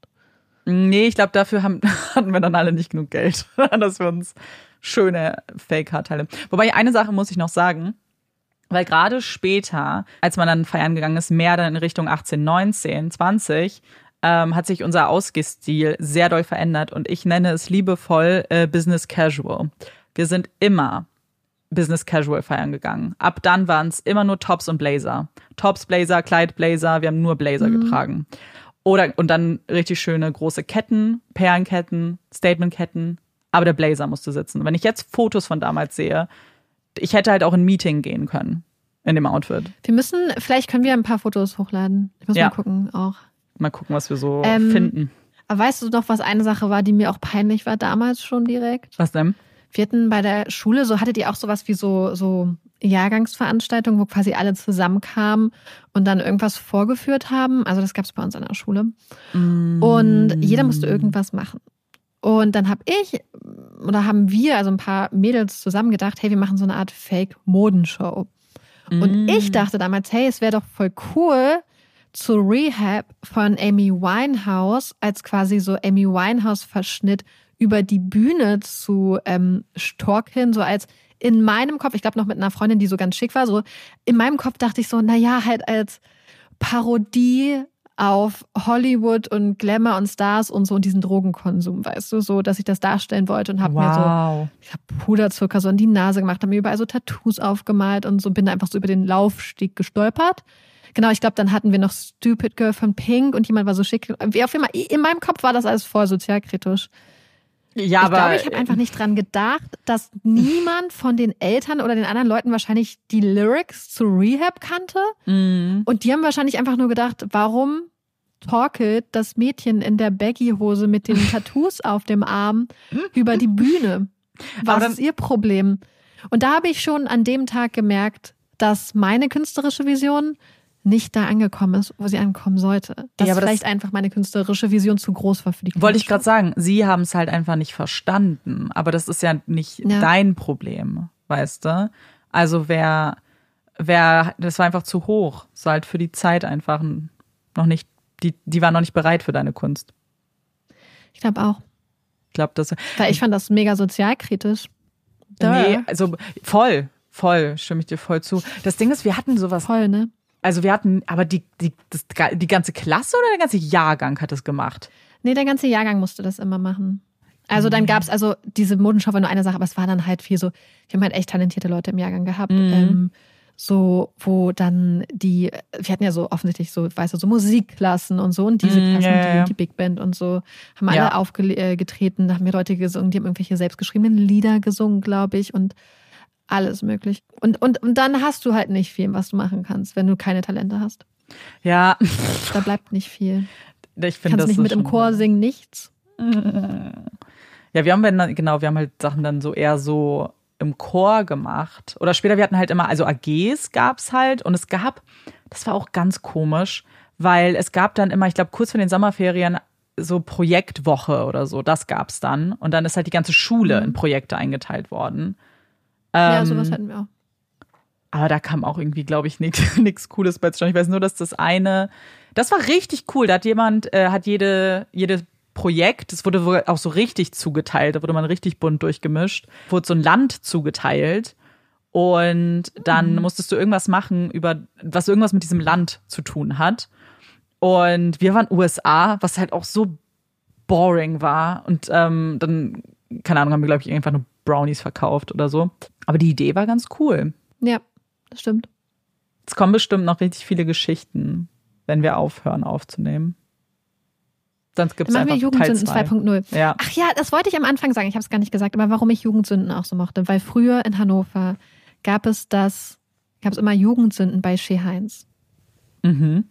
Nee, ich glaube, dafür haben, hatten wir dann alle nicht genug Geld, dass wir uns schöne Fake-Haarteile. Wobei eine Sache muss ich noch sagen. Weil gerade später, als man dann feiern gegangen ist, mehr dann in Richtung 18, 19, 20, ähm, hat sich unser Ausgehstil sehr doll verändert und ich nenne es liebevoll äh, Business Casual. Wir sind immer Business Casual feiern gegangen. Ab dann waren es immer nur Tops und Blazer. Tops, Blazer, Kleid, Blazer, wir haben nur Blazer mhm. getragen. Oder und dann richtig schöne große Ketten, Perlenketten, Statementketten. Aber der Blazer musste sitzen. Wenn ich jetzt Fotos von damals sehe, ich hätte halt auch in ein Meeting gehen können in dem Outfit. Wir müssen, vielleicht können wir ein paar Fotos hochladen. Ich muss ja. mal gucken auch. Mal gucken, was wir so ähm, finden. Aber weißt du noch, was eine Sache war, die mir auch peinlich war damals schon direkt? Was denn? Wir hatten bei der Schule, so hattet ihr auch sowas wie so, so Jahrgangsveranstaltungen, wo quasi alle zusammenkamen und dann irgendwas vorgeführt haben. Also das gab es bei uns an der Schule. Mm. Und jeder musste irgendwas machen. Und dann habe ich oder haben wir, also ein paar Mädels zusammen gedacht, hey, wir machen so eine Art Fake-Modenshow. Mm. Und ich dachte damals, hey, es wäre doch voll cool, zu Rehab von Amy Winehouse als quasi so Amy Winehouse-Verschnitt über die Bühne zu ähm, storken, so als in meinem Kopf, ich glaube noch mit einer Freundin, die so ganz schick war, so in meinem Kopf dachte ich so, naja, halt als Parodie auf Hollywood und Glamour und Stars und so und diesen Drogenkonsum, weißt du, so, dass ich das darstellen wollte und habe wow. mir so, ich habe Puderzucker so in die Nase gemacht, habe mir überall so Tattoos aufgemalt und so bin einfach so über den Laufstieg gestolpert. Genau, ich glaube, dann hatten wir noch Stupid Girl von Pink und jemand war so schick. Wie auf immer, in meinem Kopf war das alles voll sozialkritisch. Ja, ich aber glaube, ich habe einfach nicht dran gedacht, dass niemand von den Eltern oder den anderen Leuten wahrscheinlich die Lyrics zu Rehab kannte. Mm. Und die haben wahrscheinlich einfach nur gedacht, warum torkelt das Mädchen in der Baggy-Hose mit den Tattoos auf dem Arm über die Bühne? Was ist ihr Problem? Und da habe ich schon an dem Tag gemerkt, dass meine künstlerische Vision nicht da angekommen ist, wo sie ankommen sollte. Dass ja, vielleicht das einfach meine künstlerische Vision zu groß war für die Wollte ich gerade sagen, sie haben es halt einfach nicht verstanden. Aber das ist ja nicht ja. dein Problem, weißt du? Also wer, wer, das war einfach zu hoch. War halt für die Zeit einfach noch nicht, die, die war noch nicht bereit für deine Kunst. Ich glaube auch. Ich glaube, das. Weil ich fand das mega sozialkritisch. Duh. Nee, also voll, voll, stimme ich dir voll zu. Das Ding ist, wir hatten sowas. Voll, ne? Also wir hatten, aber die, die, das, die ganze Klasse oder der ganze Jahrgang hat das gemacht? Nee, der ganze Jahrgang musste das immer machen. Also dann gab es also diese Modenschau war nur eine Sache, aber es war dann halt viel so, wir haben halt echt talentierte Leute im Jahrgang gehabt. Mhm. Ähm, so, wo dann die, wir hatten ja so offensichtlich so, weißt du, so Musikklassen und so und diese mhm, Klassen, ja. Die, die, Big Band und so, haben alle ja. aufgetreten, da haben wir Leute gesungen, die haben irgendwelche selbstgeschriebenen Lieder gesungen, glaube ich, und alles möglich. Und, und, und dann hast du halt nicht viel, was du machen kannst, wenn du keine Talente hast. Ja. Da bleibt nicht viel. Ich finde das nicht so mit im Chor singen, nichts. Ja, wir haben dann, genau, wir haben halt Sachen dann so eher so im Chor gemacht. Oder später, wir hatten halt immer, also AGs gab es halt und es gab, das war auch ganz komisch, weil es gab dann immer, ich glaube, kurz vor den Sommerferien so Projektwoche oder so, das gab es dann. Und dann ist halt die ganze Schule in Projekte eingeteilt worden. Ähm, ja, sowas hatten wir auch. Aber da kam auch irgendwie, glaube ich, nichts Cooles bei zustande. Ich weiß nur, dass das eine, das war richtig cool. Da hat jemand, äh, hat jede, jede Projekt, das wurde auch so richtig zugeteilt, da wurde man richtig bunt durchgemischt, wurde so ein Land zugeteilt und dann mhm. musstest du irgendwas machen über, was irgendwas mit diesem Land zu tun hat. Und wir waren USA, was halt auch so boring war. Und ähm, dann, keine Ahnung, haben wir, glaube ich, einfach nur Brownies verkauft oder so. Aber die Idee war ganz cool. Ja, das stimmt. Es kommen bestimmt noch richtig viele Geschichten, wenn wir aufhören aufzunehmen. Sonst gibt es einfach wir Jugendsünden 2.0. Ja. Ach ja, das wollte ich am Anfang sagen. Ich habe es gar nicht gesagt, aber warum ich Jugendsünden auch so mochte. Weil früher in Hannover gab es das, gab es immer Jugendsünden bei Shea Heinz. Mhm.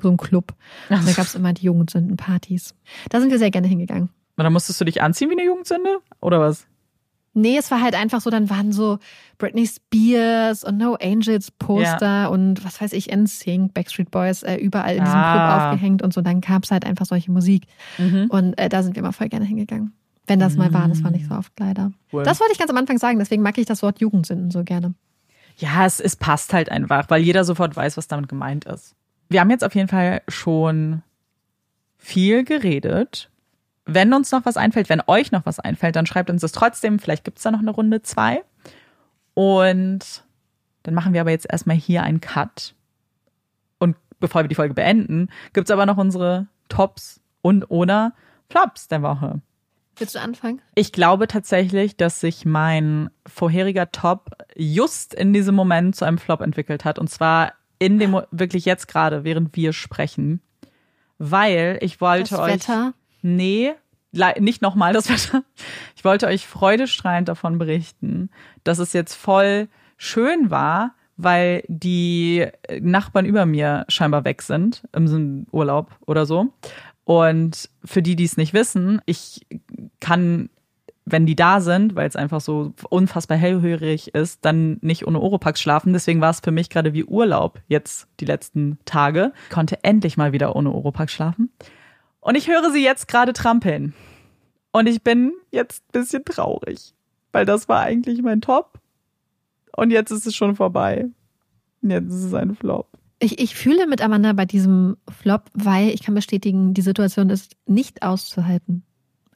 So ein Club. Und da gab es immer die Jugendsündenpartys. Da sind wir sehr gerne hingegangen. Und dann musstest du dich anziehen wie eine Jugendsünde? Oder was? Nee, es war halt einfach so, dann waren so Britney Spears und No Angels Poster ja. und was weiß ich, NSYNC, Backstreet Boys, äh, überall in diesem ah. Club aufgehängt und so. Dann gab es halt einfach solche Musik. Mhm. Und äh, da sind wir mal voll gerne hingegangen. Wenn das mhm. mal war, das war nicht so oft leider. Cool. Das wollte ich ganz am Anfang sagen, deswegen mag ich das Wort Jugendsünden so gerne. Ja, es, es passt halt einfach, weil jeder sofort weiß, was damit gemeint ist. Wir haben jetzt auf jeden Fall schon viel geredet wenn uns noch was einfällt, wenn euch noch was einfällt, dann schreibt uns das trotzdem. Vielleicht gibt es da noch eine Runde zwei. Und dann machen wir aber jetzt erstmal hier einen Cut. Und bevor wir die Folge beenden, gibt es aber noch unsere Tops und oder Flops der Woche. Willst du anfangen? Ich glaube tatsächlich, dass sich mein vorheriger Top just in diesem Moment zu einem Flop entwickelt hat. Und zwar in dem, wirklich jetzt gerade, während wir sprechen. Weil ich wollte Das euch. Wetter? Nee, nicht nochmal das Wetter. Ich wollte euch freudestrahlend davon berichten, dass es jetzt voll schön war, weil die Nachbarn über mir scheinbar weg sind im Urlaub oder so. Und für die, die es nicht wissen, ich kann, wenn die da sind, weil es einfach so unfassbar hellhörig ist, dann nicht ohne Oropax schlafen. Deswegen war es für mich gerade wie Urlaub jetzt die letzten Tage. Ich konnte endlich mal wieder ohne Oropax schlafen. Und ich höre sie jetzt gerade trampeln. Und ich bin jetzt ein bisschen traurig, weil das war eigentlich mein Top. Und jetzt ist es schon vorbei. Jetzt ist es ein Flop. Ich, ich fühle mit Amanda bei diesem Flop, weil ich kann bestätigen, die Situation ist nicht auszuhalten.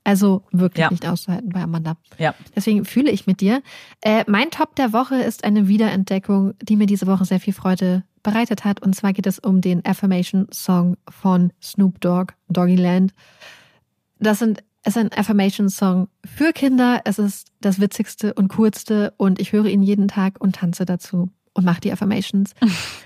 Also wirklich Ja. nicht auszuhalten bei Amanda. Ja. Deswegen fühle ich mit dir. Äh, mein Top der Woche ist eine Wiederentdeckung, die mir diese Woche sehr viel Freude bereitet hat. Und zwar geht es um den Affirmation Song von Snoop Dogg, Doggyland. Das sind, es ist ein Affirmation Song für Kinder. Es ist das witzigste und coolste und ich höre ihn jeden Tag und tanze dazu und mache die Affirmations.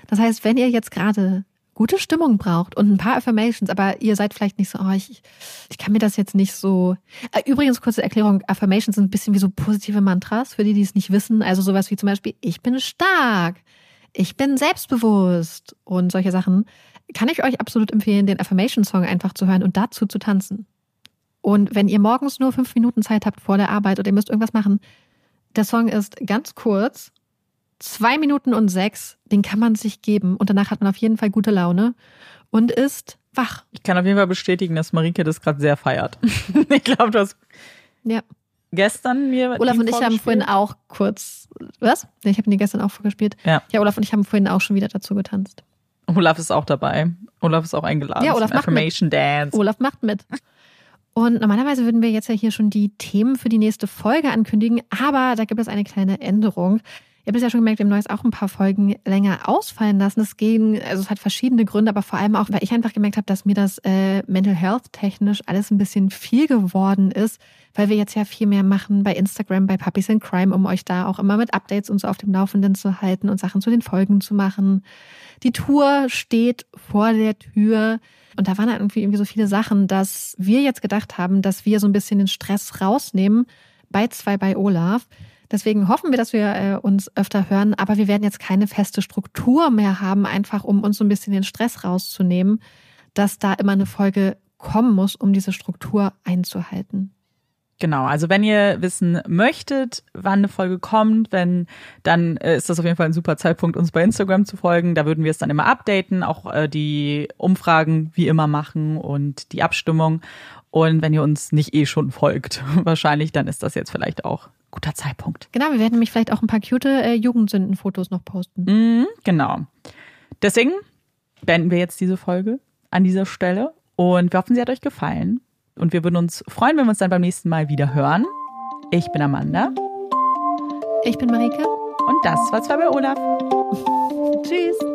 Das heißt, wenn ihr jetzt gerade gute Stimmung braucht und ein paar Affirmations, aber ihr seid vielleicht nicht so, oh, ich, ich kann mir das jetzt nicht so. Äh, Übrigens, kurze Erklärung, Affirmations sind ein bisschen wie so positive Mantras, für die, die es nicht wissen. Also sowas wie zum Beispiel, ich bin stark, ich bin selbstbewusst und solche Sachen. Kann ich euch absolut empfehlen, den Affirmation-Song einfach zu hören und dazu zu tanzen. Und wenn ihr morgens nur fünf Minuten Zeit habt vor der Arbeit oder ihr müsst irgendwas machen, der Song ist ganz kurz, zwei Minuten und sechs, den kann man sich geben und danach hat man auf jeden Fall gute Laune und ist wach. Ich kann auf jeden Fall bestätigen, dass Marike das gerade sehr feiert. ich glaube, du hast Ja. Gestern mir. Olaf und ich haben vorhin auch kurz, was? Ich habe ihn gestern auch vorgespielt. Ja. Ja, Olaf und ich haben vorhin auch schon wieder dazu getanzt. Olaf ist auch dabei. Olaf ist auch eingeladen. Ja, Olaf macht mit. Affirmation Dance. Olaf macht mit. Und normalerweise würden wir jetzt ja hier schon die Themen für die nächste Folge ankündigen, aber da gibt es eine kleine Änderung. Ihr habt es ja schon gemerkt, wir haben neues auch ein paar Folgen länger ausfallen lassen. Es ging, also es hat verschiedene Gründe, aber vor allem auch, weil ich einfach gemerkt habe, dass mir das äh, Mental Health technisch alles ein bisschen viel geworden ist, weil wir jetzt ja viel mehr machen bei Instagram, bei Puppies in Crime, um euch da auch immer mit Updates und so auf dem Laufenden zu halten und Sachen zu den Folgen zu machen. Die Tour steht vor der Tür. Und da waren halt irgendwie, irgendwie so viele Sachen, dass wir jetzt gedacht haben, dass wir so ein bisschen den Stress rausnehmen bei zwei bei Olaf. Deswegen hoffen wir, dass wir äh, uns öfter hören, aber wir werden jetzt keine feste Struktur mehr haben, einfach um uns so ein bisschen den Stress rauszunehmen, dass da immer eine Folge kommen muss, um diese Struktur einzuhalten. Genau, also wenn ihr wissen möchtet, wann eine Folge kommt, wenn, dann äh, ist das auf jeden Fall ein super Zeitpunkt, uns bei Instagram zu folgen. Da würden wir es dann immer updaten, auch äh, die Umfragen wie immer machen und die Abstimmung. Und wenn ihr uns nicht eh schon folgt, wahrscheinlich, dann ist das jetzt vielleicht auch ein guter Zeitpunkt. Genau, wir werden nämlich vielleicht auch ein paar cute äh, Jugendsündenfotos noch posten. Mhm, genau. Deswegen beenden wir jetzt diese Folge an dieser Stelle und wir hoffen, sie hat euch gefallen. Und wir würden uns freuen, wenn wir uns dann beim nächsten Mal wieder hören. Ich bin Amanda Ich bin Marike. und das war zwei bei Olaf. Tschüss.